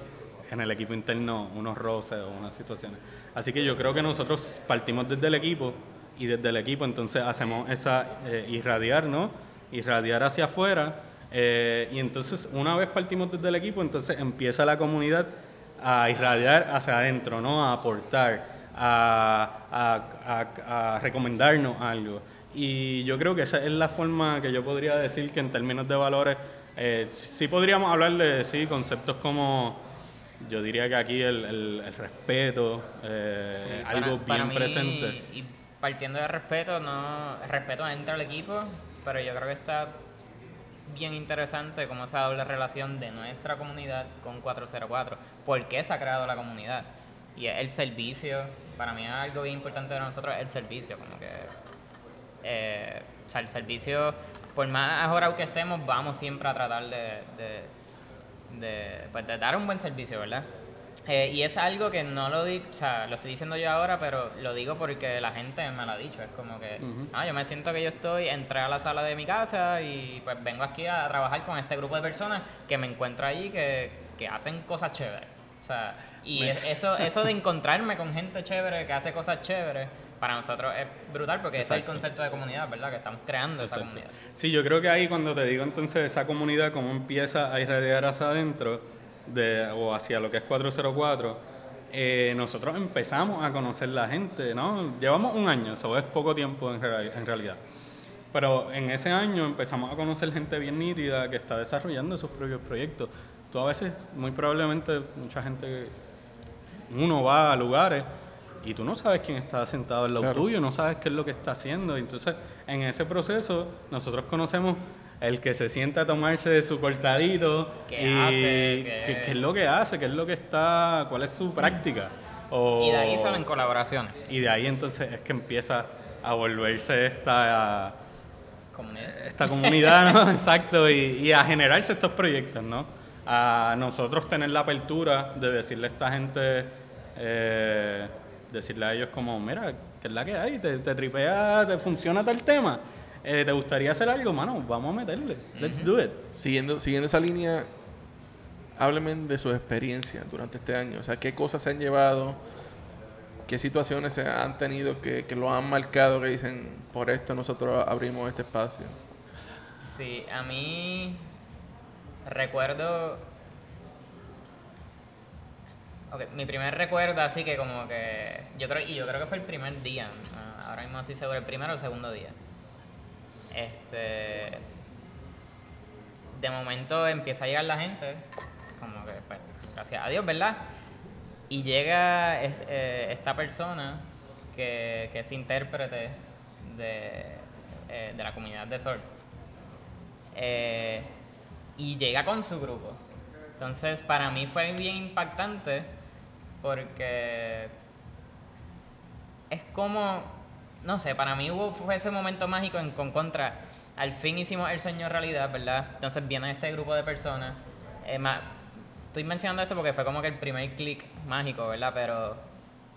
en el equipo interno unos roces o unas situaciones. Así que yo creo que nosotros partimos desde el equipo y desde el equipo entonces hacemos esa eh, irradiar, ¿no? Irradiar hacia afuera. Eh, y entonces una vez partimos desde el equipo, entonces empieza la comunidad a irradiar hacia adentro, ¿no? A aportar, a, a- a- a recomendarnos algo. Y yo creo que esa es la forma que yo podría decir que en términos de valores, eh, sí podríamos hablar de sí, conceptos como, yo diría que aquí el, el- el respeto, eh, Sí, algo para- para bien mí, presente. Y partiendo de respeto, no el respeto entra al equipo, pero yo creo que está bien interesante cómo esa doble relación de nuestra comunidad con 404. ¿Por qué se ha creado la comunidad? Y el servicio, para mí es algo bien importante de nosotros, el servicio, como que eh, el servicio, por más ahorrado que estemos, vamos siempre a tratar de, pues, de dar un buen servicio, ¿verdad? Eh, y es algo que no lo di, o sea, lo estoy diciendo yo ahora, pero lo digo porque la gente me lo ha dicho. Es como que, ah, yo me siento que yo estoy, entré a la sala de mi casa y pues vengo aquí a trabajar con este grupo de personas que me encuentro allí que, que hacen cosas chéveres. O sea, y Me- eso, (laughs) eso de encontrarme con gente chévere que hace cosas chéveres, para nosotros es brutal porque ese es el concepto de comunidad, ¿verdad? Que estamos creando esa comunidad. Sí, yo creo que ahí cuando te digo entonces esa comunidad, cómo empieza a irradiar hacia adentro de, o hacia lo que es 404, eh, nosotros empezamos a conocer la gente, ¿no? Llevamos un año, eso es poco tiempo en, real- en realidad. Pero en ese año empezamos a conocer gente bien nítida que está desarrollando sus propios proyectos. Tú a veces, muy probablemente, mucha gente, uno va a lugares y tú no sabes quién está sentado al lado Claro. tuyo, no sabes qué es lo que está haciendo. Entonces, en ese proceso, nosotros conocemos el que se sienta a tomarse su cortadito ¿Qué y hace? qué, ¿Qué- qué es lo que hace, qué es lo que está, cuál es su práctica. O- Y de ahí salen colaboraciones. y de ahí entonces es que empieza a volverse esta, Comunidad. esta comunidad, ¿no? (laughs) Exacto, y, y a generarse estos proyectos, ¿no? A nosotros tener la apertura de decirle a esta gente, eh, decirle a ellos como, mira, ¿qué es la que hay? ¿Te, te tripea, te funciona tal tema? Eh, ¿Te gustaría hacer algo, mano? Vamos a meterle. Let's do it. Siguiendo, siguiendo esa línea, háblenme de su experiencia durante este año. O sea, qué cosas se han llevado, qué situaciones se han tenido que, que lo han marcado, que dicen, por esto nosotros abrimos este espacio. Sí, a mí recuerdo. Ok, mi primer recuerdo así que como que yo creo y yo creo que fue el primer día. ah, ahora mismo no estoy seguro el primero o el segundo día. Este de momento empieza a llegar la gente, como que pues, gracias a Dios, ¿verdad? Y llega eh, esta persona que, que es intérprete de, eh, de la comunidad de Swords. Eh, y llega con su grupo. Entonces, para mí fue bien impactante porque es como, no sé, para mí hubo fue ese momento mágico en con contra. Al fin hicimos el sueño realidad, ¿verdad? Entonces viene este grupo de personas. Eh, estoy mencionando esto porque fue como que el primer clic mágico, ¿verdad? Pero,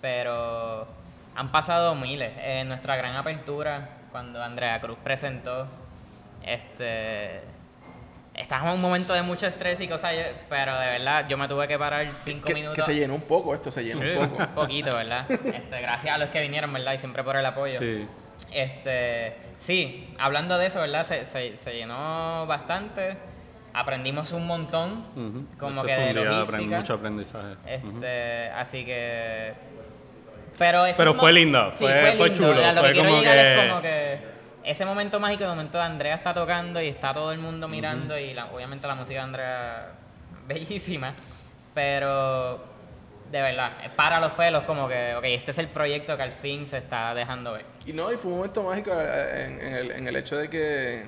pero han pasado miles. En nuestra gran apertura, cuando Andrea Cruz presentó, este estábamos en un momento de mucho estrés y cosas, yo- pero de verdad yo me tuve que parar cinco Que, minutos. que se llenó un poco esto, se llenó Sí, un poco. un poquito, ¿verdad? (laughs) Este, gracias a los que vinieron, ¿verdad? Y siempre por el apoyo. Sí. Este, sí, hablando de eso, ¿verdad? Se, se, se llenó bastante. Aprendimos un montón, Ujú. como Ese que fue de aprend- mucho aprendizaje. Este, así que pero esos Pero fue lindo, sí, fue- fue lindo, chulo, fue que quiero como llegar que- es como que ese momento mágico, de momento Andrea está tocando y está todo el mundo mirando y la- obviamente la música de Andrea bellísima, pero de verdad, es para los pelos como que, ok, este es el proyecto que al fin se está dejando ver. Y no, y fue un momento mágico eh, en, en el, en el hecho de que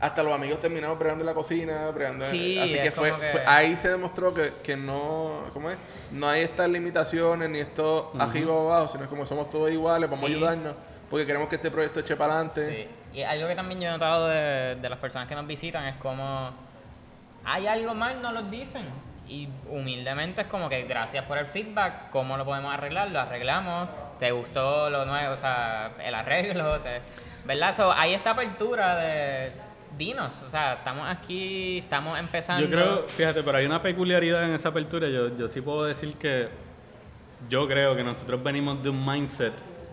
hasta los amigos terminamos bregando en la cocina, bregando en- Sí, así es que fue, que- fue- ahí se demostró que, que no, ¿cómo es? No hay estas limitaciones ni esto arriba o abajo, sino es como somos todos iguales, vamos Sí. a ayudarnos, porque queremos que este proyecto eche para adelante. Sí. Y algo que también yo he notado de, de las personas que nos visitan es como hay algo mal, no lo dicen. Y humildemente es como que gracias por el feedback, ¿cómo lo podemos arreglar? Lo arreglamos, ¿te gustó lo nuevo? O sea, el arreglo, te- ¿verdad? So, hay esta apertura de, dinos, o sea, estamos aquí, estamos empezando. Yo creo, fíjate, pero hay una peculiaridad en esa apertura. Yo, yo sí puedo decir que yo creo que nosotros venimos de un mindset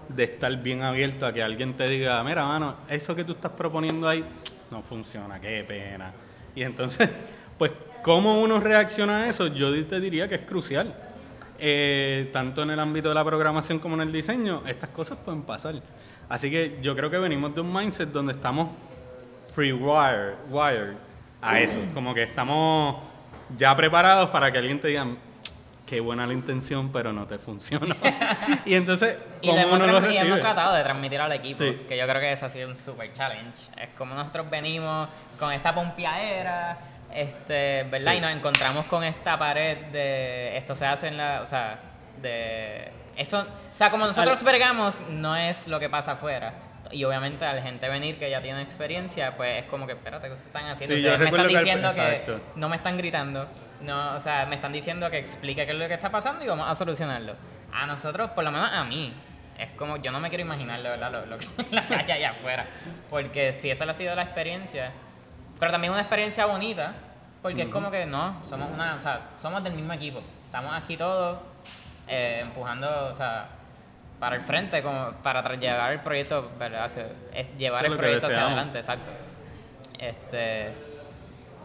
de estar bien abierto a que alguien te diga, mira, mano, eso que tú estás proponiendo ahí no funciona, qué pena. Y entonces, (laughs) pues, ¿cómo uno reacciona a eso? Yo te diría que es crucial. Eh, tanto en el ámbito de la programación como en el diseño, estas cosas pueden pasar. Así que yo creo que venimos de un mindset donde estamos pre-wired wired a eso. Como que estamos ya preparados para que alguien te diga, qué buena la intención, pero no te funciona. (laughs) y entonces, y ¿cómo hemos, uno lo transmi- y recibe? hemos tratado de transmitir al equipo, Sí. que yo creo que eso ha sido un super challenge. Es como nosotros venimos con esta pompiadera, este, ¿verdad? Sí. Y nos encontramos con esta pared de esto se hace en la, o sea, de eso, o sea, como nosotros vergamos, no es lo que pasa afuera. Y obviamente al gente venir que ya tiene experiencia, pues es como que, espérate, ¿qué están haciendo? Sí, Ustedes me están que diciendo que, no me están gritando, no, o sea, me están diciendo que explique qué es lo que está pasando y vamos a solucionarlo. A nosotros, por lo menos a mí, es como, yo no me quiero imaginar, de verdad, lo, lo que (laughs) la calle allá afuera. Porque si esa ha sido la experiencia, pero también una experiencia bonita, porque es como que no, somos una, o sea, somos del mismo equipo. Estamos aquí todos eh, empujando, o sea, para el frente, como para llevar el proyecto, ¿verdad? Hacia- es llevar es el proyecto hacia adelante, exacto. Este,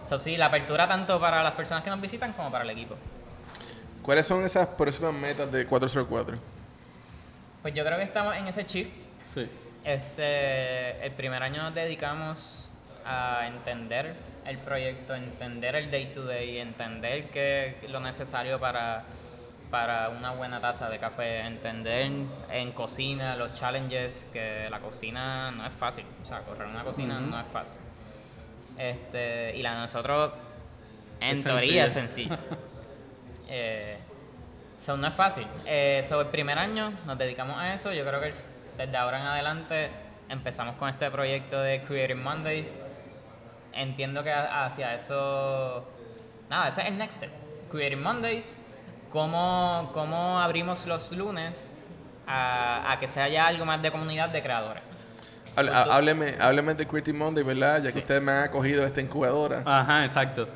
so, sí, la apertura tanto para las personas que nos visitan como para el equipo. ¿Cuáles son esas próximas metas de 404? Pues yo creo que estamos en ese shift. Sí. Este, el primer año nos dedicamos a entender el proyecto, entender el day to day, entender qué es lo necesario para, para una buena taza de café, entender en cocina los challenges, que la cocina no es fácil, o sea, correr una cocina no es fácil. Este, y la de nosotros, en Es teoría, es sencilla. (laughs) Eh, so, no es fácil. Eh, so, el primer año nos dedicamos a eso. Yo creo que es- desde ahora en adelante empezamos con este proyecto de Creative Mondays. Entiendo que hacia eso. Nada, ese es el next step. Creative Mondays. ¿Cómo, cómo abrimos los lunes a, a que sea ya algo más de comunidad de creadores? Hábleme, hábleme de Creative Monday, ¿verdad? Ya que Sí. ustedes me han acogido esta incubadora. Ajá, exacto.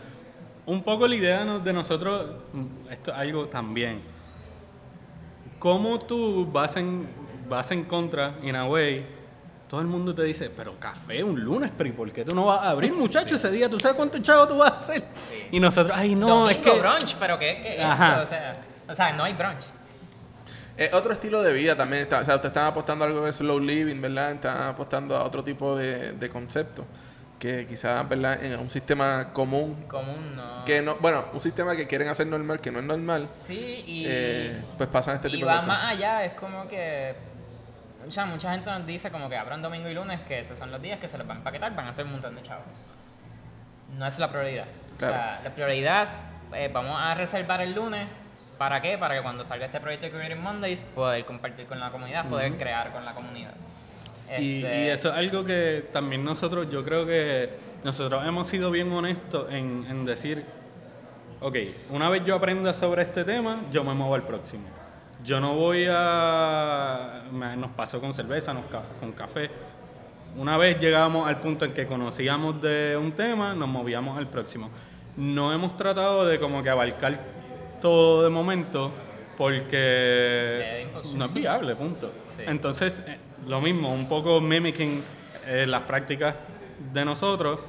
Un poco la idea de nosotros, mm, esto es algo también. ¿Cómo tú vas en, vas en contra, in a way? Todo el mundo te dice, pero café un lunes, pero ¿y por qué tú no vas a abrir, muchacho, ese día? ¿Tú sabes cuánto chavo tú vas a hacer? Y nosotros, ay, no, Domingo es que... brunch, pero ¿qué, qué es Ajá. esto? O sea, o sea, no hay brunch. Es otro estilo de vida también. está- o sea, ustedes están apostando a algo de slow living, ¿verdad? Están apostando a otro tipo de, de concepto. Que quizás, ¿verdad? En un sistema común. Común no. Que no, bueno, un sistema que quieren hacer normal, que no es normal. Sí, y, eh, pues pasan este y tipo va de cosas. más allá, es como que. O sea, mucha gente nos dice como que abran domingo y lunes, que esos son los días que se les va a empaquetar, van a hacer un montón de chavos. No es la prioridad. O sea, Claro. la prioridad es, eh, vamos a reservar el lunes. ¿Para qué? Para que cuando salga este proyecto de Creative Mondays, poder compartir con la comunidad, poder crear con la comunidad. Y, Este, y eso es algo que también nosotros, yo creo que nosotros hemos sido bien honestos en, en decir, ok, una vez yo aprenda sobre este tema, yo me muevo al próximo. Yo no voy a... nos pasó con cerveza, nos con café. Una vez llegamos al punto en que conocíamos de un tema, nos movíamos al próximo. No hemos tratado de como que abarcar todo de momento porque no es viable, punto. Sí. Entonces, eh, lo mismo, un poco mimicking eh, las prácticas de nosotros.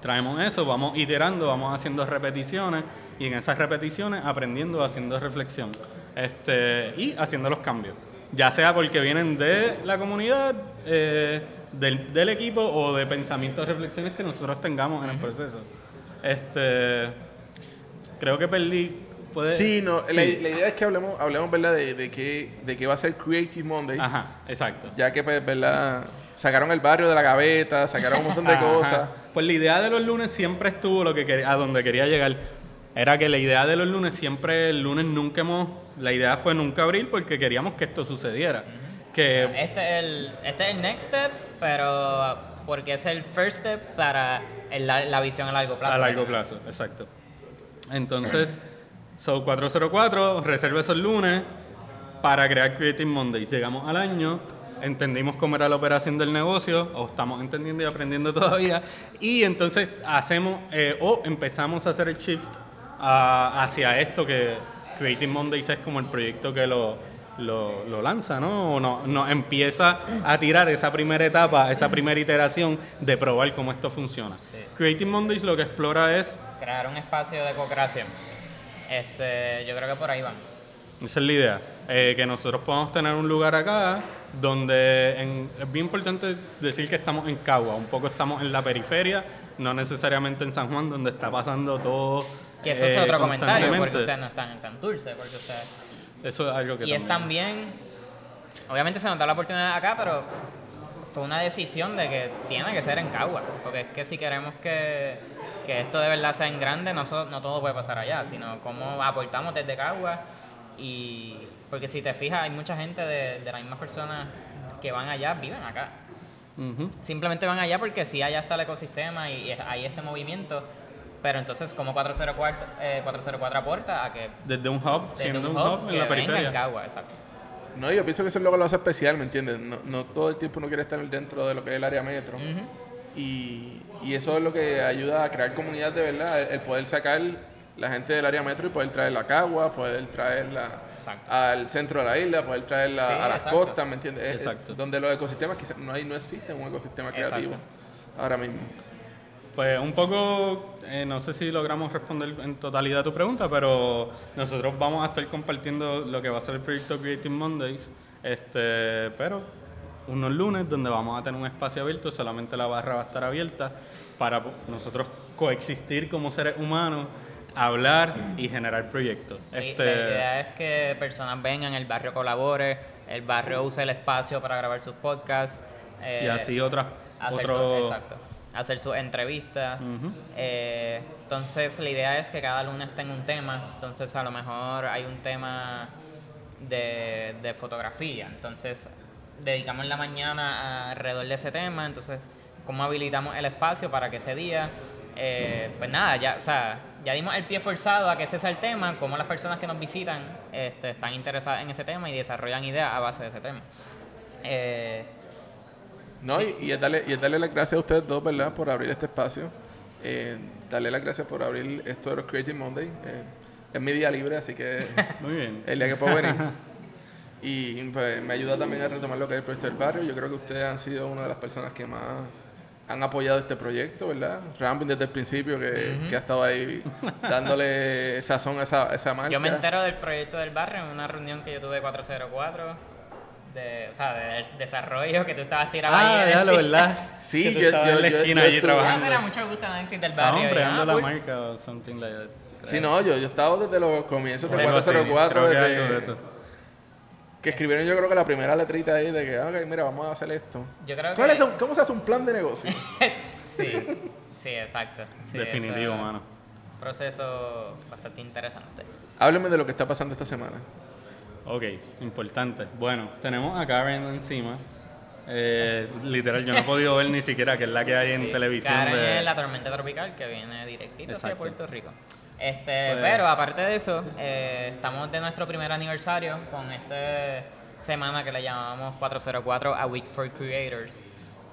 Traemos eso, vamos iterando, vamos haciendo repeticiones y en esas repeticiones aprendiendo, haciendo reflexión este, y haciendo los cambios. Ya sea porque vienen de la comunidad, eh, del, del equipo o de pensamientos, reflexiones que nosotros tengamos en el proceso. Este, creo que perdí. puede- Sí, no, Sí. La, la idea es que hablemos, hablemos ¿verdad? De, de, qué, de qué va a ser Creative Monday. Ajá, exacto. Ya que, pues, ¿verdad? Sacaron el barrio de la gaveta, sacaron un montón de (laughs) Ajá. cosas. Pues la idea de los lunes siempre estuvo lo que quería- a donde quería llegar. Era que la idea de los lunes siempre, el lunes nunca hemos, la idea fue nunca abrir porque queríamos que esto sucediera. Que Este es, el, este es el next step, pero porque es el first step para el- la, la visión a largo plazo. a largo plazo, exacto. Entonces, (clears throat) So 404, reserva esos lunes para crear Creative Mondays. Llegamos al año, entendimos cómo era la operación del negocio, o estamos entendiendo y aprendiendo (laughs) todavía, y entonces hacemos eh, o empezamos a hacer el shift a- hacia esto que Creative Mondays es como el proyecto que lo, lo, lo lanza, ¿no? O no- nos empieza a tirar esa primera etapa, esa primera iteración de probar cómo esto funciona. Creative Mondays lo que explora es Crear un espacio de co-creación. Este, yo creo que por ahí van. Esa es la idea. Eh, que nosotros podamos tener un lugar acá donde en- es bien importante decir que estamos en Cagua, un poco estamos en la periferia, no necesariamente en San Juan, donde está pasando todo. Que eso es eh, otro comentario, porque ustedes no están en Santurce, porque ustedes... Eso es algo que Y es también, obviamente se nos da la oportunidad acá, pero fue una decisión de que tiene que ser en Cagua, porque es que si queremos que, que esto de verdad sea en grande, no, so- no todo puede pasar allá, sino cómo aportamos desde Cagua y porque si te fijas hay mucha gente de, de las mismas personas que van allá, viven acá. Simplemente van allá porque sí, allá está el ecosistema y, y hay este movimiento, pero entonces como 404, eh, 404 aporta a que Desde un hub, desde siendo un hub hub en la venga en periferia. Cagua, exacto. No, yo pienso que eso es lo que lo hace especial, ¿me entiendes? No, no todo el tiempo uno quiere estar dentro de lo que es el área metro. Y, y eso es lo que ayuda a crear comunidad de verdad, el, el poder sacar la gente del área metro y poder traerla a Cagua, poder traerla Exacto. al centro de la isla, poder traerla Sí, a las exacto. costas, ¿me entiendes? Es- es Exacto. donde los ecosistemas quizás no hay, no existe un ecosistema Exacto. creativo ahora mismo. Pues un poco, eh, no sé si logramos responder en totalidad tu pregunta, pero nosotros vamos a estar compartiendo lo que va a ser el proyecto Creative Mondays, este, pero unos lunes donde vamos a tener un espacio abierto, solamente la barra va a estar abierta para nosotros coexistir como seres humanos, hablar y generar proyectos. Este, La idea es que personas vengan, el barrio colabore, el barrio use el espacio para grabar sus podcasts. eh, y así otras, su- otro, exacto, hacer sus entrevistas. Eh, entonces la idea es que cada lunes tenga un tema. Entonces a lo mejor hay un tema de, de fotografía. Entonces dedicamos la mañana a- alrededor de ese tema. Entonces, ¿cómo habilitamos el espacio para que ese día... eh, pues nada, ya, o sea, ya dimos el pie forzado a que ese sea el tema, cómo las personas que nos visitan este, están interesadas en ese tema y desarrollan ideas a base de ese tema. Eh, No, y, y es darle, y es darle las gracias a ustedes dos, ¿verdad? Por abrir este espacio. Eh, darle las gracias por abrir esto de los Creative Monday. Eh, es mi día libre, así que (laughs) Muy bien. el día que puedo venir. (laughs) Y pues, me ayuda también a retomar lo que es el proyecto del barrio. Yo creo que ustedes han sido una de las personas que más han apoyado este proyecto, ¿verdad? Ramping desde el principio, que, que ha estado ahí (laughs) dándole sazón a esa, a esa marca. Yo me entero del proyecto del barrio en una reunión que yo tuve 404, de, o sea, del desarrollo que tú estabas tirado ahí. Ah, en el ya piso. verdad. (laughs) Sí, Que tú yo- estabas yo- en la yo- esquina yo allí estuve- Ah, trabajando. mira, mucho gusto en Exit del Estaban barrio. ah, la marca o something like that. Sí, no, yo, yo estaba desde los comienzos de Algo así, 404, creo que desde- de eso. que escribieron yo creo que la primera letrita ahí de que, "Ah, ok, mira, vamos a hacer esto. Yo creo ¿Cuál que... es un- ¿Cómo se hace un plan de negocio? (laughs) sí, sí, exacto. Sí, Definitivo, mano. proceso bastante interesante. Hábleme de lo que está pasando esta semana. Ok, importante. Bueno, tenemos a Karen encima. Eh, literal, yo no he podido ver ni siquiera que es la que hay en Sí, televisión. Karen de- es la tormenta tropical que viene directito hacia Exacto. Puerto Rico. Este, Pues- pero aparte de eso, eh, estamos de nuestro primer aniversario con esta semana que le llamamos 404 A Week for Creators.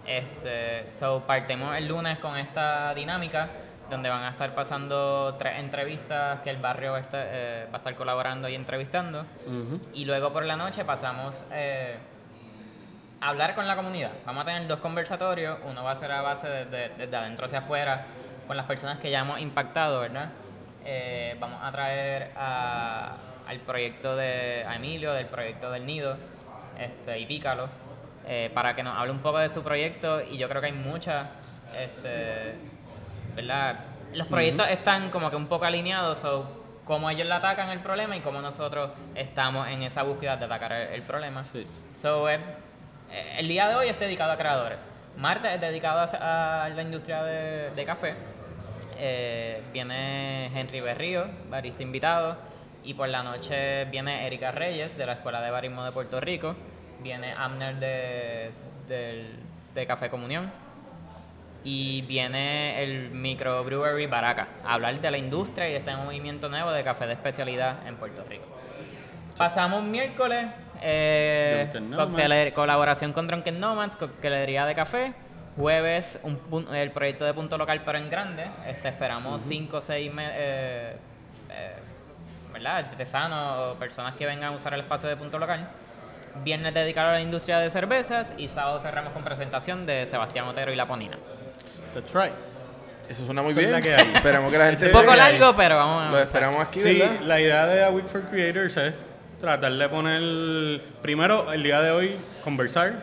Este, so partimos el lunes con esta dinámica donde van a estar pasando tres entrevistas que el barrio va a estar, eh, va a estar colaborando y entrevistando. Ujú. Y luego por la noche pasamos eh, a hablar con la comunidad. Vamos a tener dos conversatorios. Uno va a ser a base de- de- desde adentro hacia afuera con las personas que ya hemos impactado, ¿verdad? Eh, vamos a traer a- al proyecto de a Emilio, del proyecto del Nido, este, y Pícalo, eh, para que nos hable un poco de su proyecto. Y yo creo que hay muchas, este, ¿verdad? Los proyectos están como que un poco alineados, so, cómo ellos le atacan el problema y cómo nosotros estamos en esa búsqueda de atacar el, el problema. Sí. So, eh, el día de hoy es dedicado a creadores. Martes es dedicado a, a la industria de, de café. Eh, viene Henry Berrío, barista invitado. Y por la noche viene Erika Reyes, de la Escuela de Barismo de Puerto Rico. Viene Amner de Café Comunión. Y viene el Microbrewery Baraca, a hablar de la industria y de este movimiento nuevo de café de especialidad en Puerto Rico. Pasamos miércoles, eh, colaboración con Drunken Nomads, coctelería de café. Jueves, un el proyecto de punto local, pero en grande. Este, esperamos cinco o seis me- eh, eh, ¿verdad? artesanos o personas que vengan a usar el espacio de punto local. Viernes dedicado a la industria de cervezas y sábado cerramos con presentación de Sebastián Otero y La Ponina. That's right. Eso suena muy Esa es bien. la que hay. (laughs) Esperamos que la gente Un poco largo, pero vamos a lo esperamos aquí, Sí, ¿verdad? la idea de A Week for Creators es tratar de poner, primero, el día de hoy, conversar,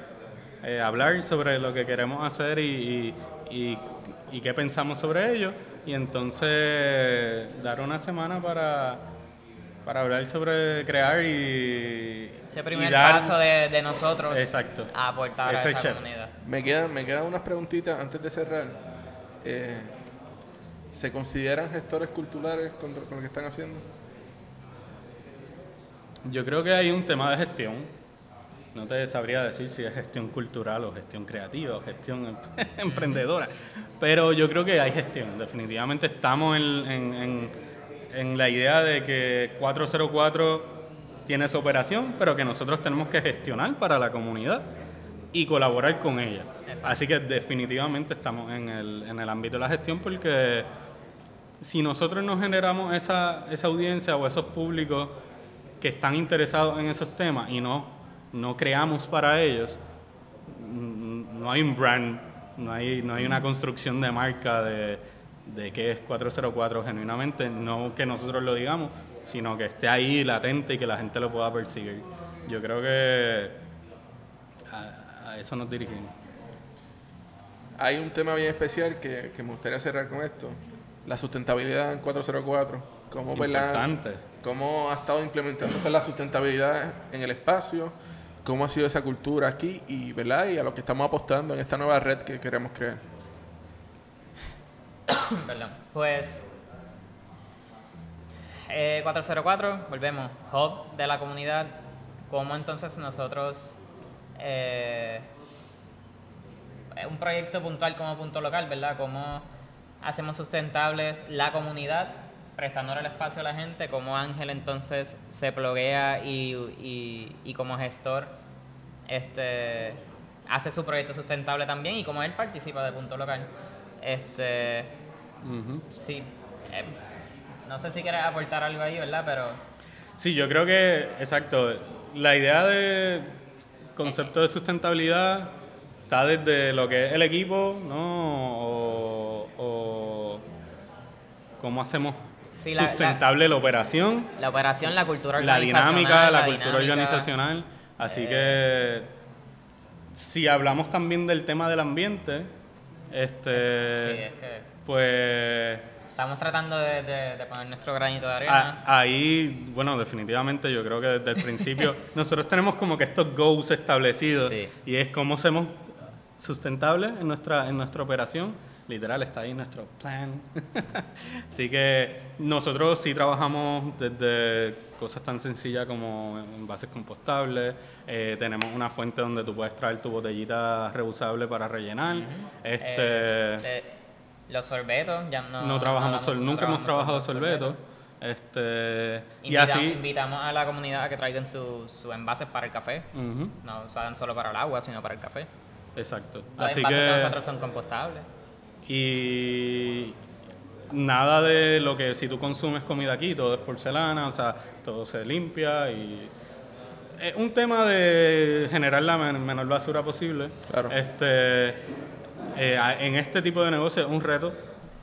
eh, hablar sobre lo que queremos hacer y, y, y- y qué pensamos sobre ello, y entonces dar una semana para, para hablar sobre crear y, Ese y primer dar- paso de, de nosotros Exacto. a aportar Ese a esa chef. comunidad. Me quedan, me quedan unas preguntitas antes de cerrar. Eh, ¿Se consideran gestores culturales con, con lo que están haciendo? Yo creo que hay un tema de gestión. No te sabría decir si es gestión cultural o gestión creativa o gestión em- (laughs) emprendedora. Pero yo creo que hay gestión. Definitivamente estamos en, en- en- en la idea de que 404 tiene su operación, pero que nosotros tenemos que gestionar para la comunidad y colaborar con ella. Exacto. Así que definitivamente estamos en el, en el ámbito de la gestión porque si nosotros no generamos esa, esa audiencia o esos públicos que están interesados en esos temas y no, no creamos para ellos, no hay un brand, no hay, no hay una construcción de marca de, de qué es 404 genuinamente, no que nosotros lo digamos, sino que esté ahí latente y que la gente lo pueda percibir. Yo creo que a, a eso nos dirigimos. Hay un tema bien especial que, que me gustaría cerrar con esto. La sustentabilidad en 404. ¿Cómo. Importante. ¿Cómo ha estado implementándose la sustentabilidad en el espacio? ¿Cómo ha sido esa cultura aquí? Y, ¿verdad? y a lo que estamos apostando en esta nueva red que queremos crear. Perdón. Pues eh, 404, volvemos, hub de la comunidad. ¿Cómo entonces nosotros, eh, un proyecto puntual como punto local, ¿verdad? ¿Cómo hacemos sustentables la comunidad, prestándole el espacio a la gente? ¿Cómo Ángel entonces se pluguea y, y, y como gestor este, hace su proyecto sustentable también y cómo él participa de punto local? Este, Sí. eh, no sé si quieres aportar algo ahí, ¿verdad? Pero Sí, yo creo que, exacto, la idea de concepto de sustentabilidad está desde lo que es el equipo, ¿no? O, o cómo hacemos Sí, la- sustentable la, operación, la operación, la cultura la organizacional. dinámica, la, cultura dinámica, organizacional. Así eh, que si hablamos también del tema del ambiente, este, Sí, es que pues estamos tratando de, de- de poner nuestro granito de arena. Ah, ahí, bueno, definitivamente yo creo que desde el principio (laughs) nosotros tenemos como que estos goals establecidos Sí. y es cómo somos sustentables en nuestra, en nuestra operación. Literal, está ahí nuestro plan. (laughs) Así que nosotros sí trabajamos desde cosas tan sencillas como envases compostables. eh, tenemos una fuente donde tú puedes traer tu botellita reusable para rellenar. Este, Eh, de- los sorbetos, ya no. no trabajamos, sol- no nunca hemos trabajado sorbetos. sorbeto. Este, y Invita- así. Invitamos a la comunidad a que traigan sus sus envases para el café. No usaran solo para el agua, sino para el café. exacto. Los Así envases de que. nosotros son compostables. Y nada de lo que si tú consumes comida aquí, todo es porcelana, o sea, todo se limpia y. Es un tema de generar la men- menor basura posible. Claro. Este, eh, en este tipo de negocio es un reto,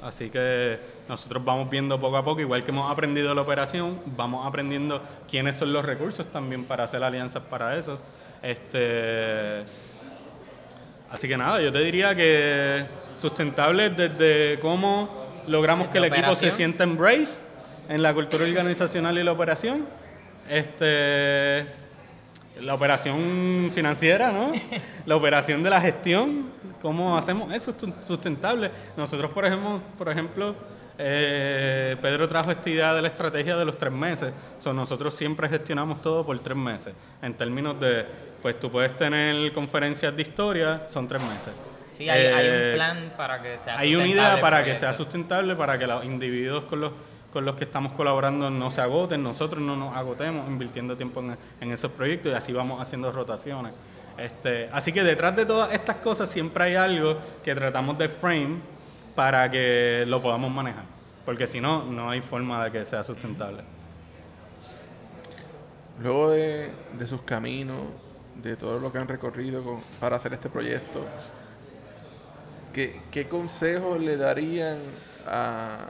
así que nosotros vamos viendo poco a poco, igual que hemos aprendido la operación, vamos aprendiendo quiénes son los recursos también para hacer alianzas para eso. Este, así que nada, yo te diría que sustentable desde cómo logramos que el Desde equipo se operación. sienta embrace en la cultura organizacional y la operación. Este, la operación financiera, ¿no? (laughs) La operación de la gestión, cómo hacemos eso sust- sustentable. Nosotros, por ejemplo, por ejemplo eh, Pedro trajo esta idea de la estrategia de los tres meses. So, nosotros siempre gestionamos todo por tres meses. En términos de, pues tú puedes tener conferencias de historia, son tres meses. Sí, hay, hay Eh, un plan para que sea hay una sustentable idea para que sea sustentable, para que los individuos con los con los que estamos colaborando no se agoten, nosotros no nos agotemos invirtiendo tiempo en, esos proyectos y así vamos haciendo rotaciones. Este, así que detrás de todas estas cosas siempre hay algo que tratamos de frame para que lo podamos manejar, porque si no, no hay forma de que sea sustentable. Luego de, de sus caminos, de todo lo que han recorrido para hacer este proyecto, ¿qué, qué consejos le darían a,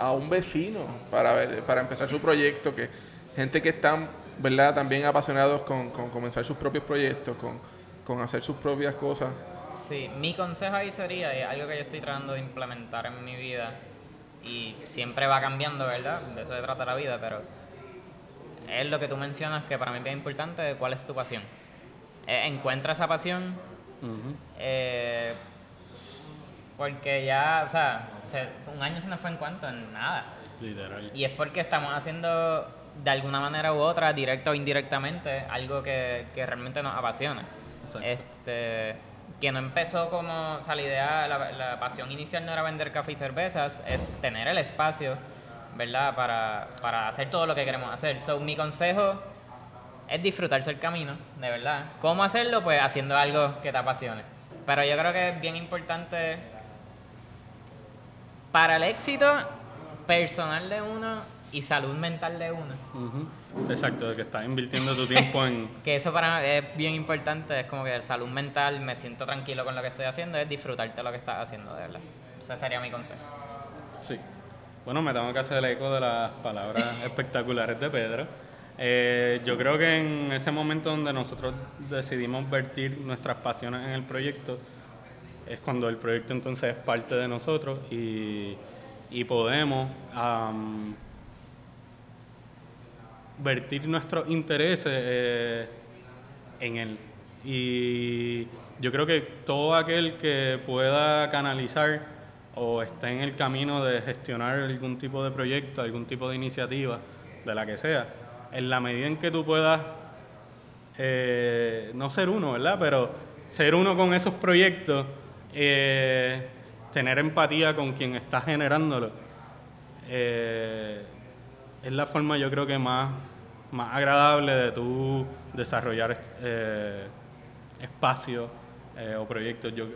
a un vecino para, ver- para empezar su proyecto? Que gente que están ¿verdad? también apasionados con, con comenzar sus propios proyectos, con, con hacer sus propias cosas. Sí, mi consejo ahí sería, y algo que yo estoy tratando de implementar en mi vida, y siempre va cambiando, ¿verdad? De eso se trata la vida, pero es lo que tú mencionas que para mí es bien importante, cuál es tu pasión. Eh, encuentra esa pasión, eh, porque ya, o sea, se- un año se nos fue en cuanto, en nada. Literal. Y es porque estamos haciendo de alguna manera u otra, directa o indirectamente, algo que, que realmente nos apasiona. Exacto. Este, que no empezó como, o sea, la idea, la, la pasión inicial no era vender café y cervezas, es tener el espacio, ¿verdad? Para, para hacer todo lo que queremos hacer. So, mi consejo es disfrutarse el camino, de verdad. ¿Cómo hacerlo? Pues haciendo algo que te apasione. Pero yo creo que es bien importante para el éxito personal de uno y salud mental de uno. Ujú. Exacto, de que estás invirtiendo tu tiempo (laughs) en... Que eso para mí es bien importante, es como que salud mental, me siento tranquilo con lo que estoy haciendo, es disfrutarte lo que estás haciendo, de verdad. Ese sería mi consejo. Sí. Bueno, me tengo que hacer el eco de las palabras (laughs) espectaculares de Pedro. Eh, yo creo que en ese momento donde nosotros decidimos vertir nuestras pasiones en el proyecto, es cuando el proyecto entonces es parte de nosotros y, y podemos am, vertir nuestros intereses eh, en él. Y yo creo que todo aquel que pueda canalizar o esté en el camino de gestionar algún tipo de proyecto, algún tipo de iniciativa, de la que sea, en la medida en que tú puedas, eh, no ser uno, ¿verdad? Pero ser uno con esos proyectos, eh, tener empatía con quien está generándolo, eh, es la forma yo creo que más, más agradable de tú desarrollar eh, espacios o proyectos. Yo,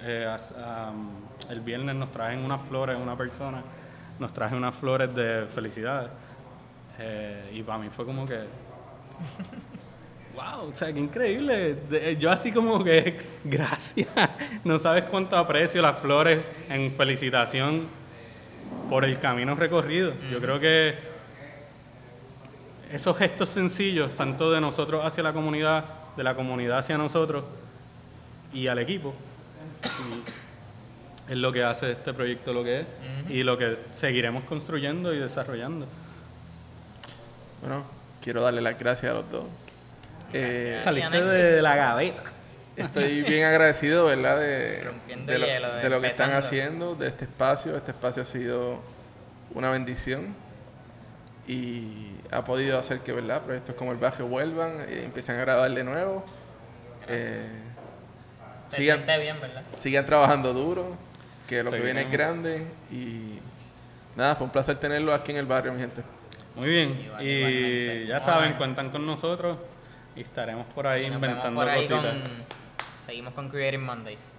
el viernes nos trajen unas flores, una persona nos traje unas flores de felicidades. Y para mí fue como que, wow, o sea, qué increíble. De- yo así como que, (laughs) gracias. No sabes cuánto aprecio las flores en felicitación por el camino recorrido. Yo creo que esos gestos sencillos, tanto de nosotros hacia la comunidad, de la comunidad hacia nosotros y al equipo, es lo que hace este proyecto lo que es y lo que seguiremos construyendo y desarrollando. Bueno, quiero darle las gracias a los dos. Eh, Saliste de la gaveta. Estoy bien agradecido, ¿verdad? De, lo, hielo, de lo que están haciendo, de este espacio. Este espacio ha sido una bendición y ha podido hacer que, ¿verdad? Proyectos como el Baje vuelvan y empiecen a grabar de nuevo. Eh, Te sigan, bien, ¿verdad? sigan trabajando duro, que lo que viene es grande y nada, fue un placer tenerlo aquí en el barrio, mi gente. Muy bien. Y ya saben, cuentan con nosotros y estaremos por ahí nos inventando por ahí cositas. con- seguimos con Creative Mondays.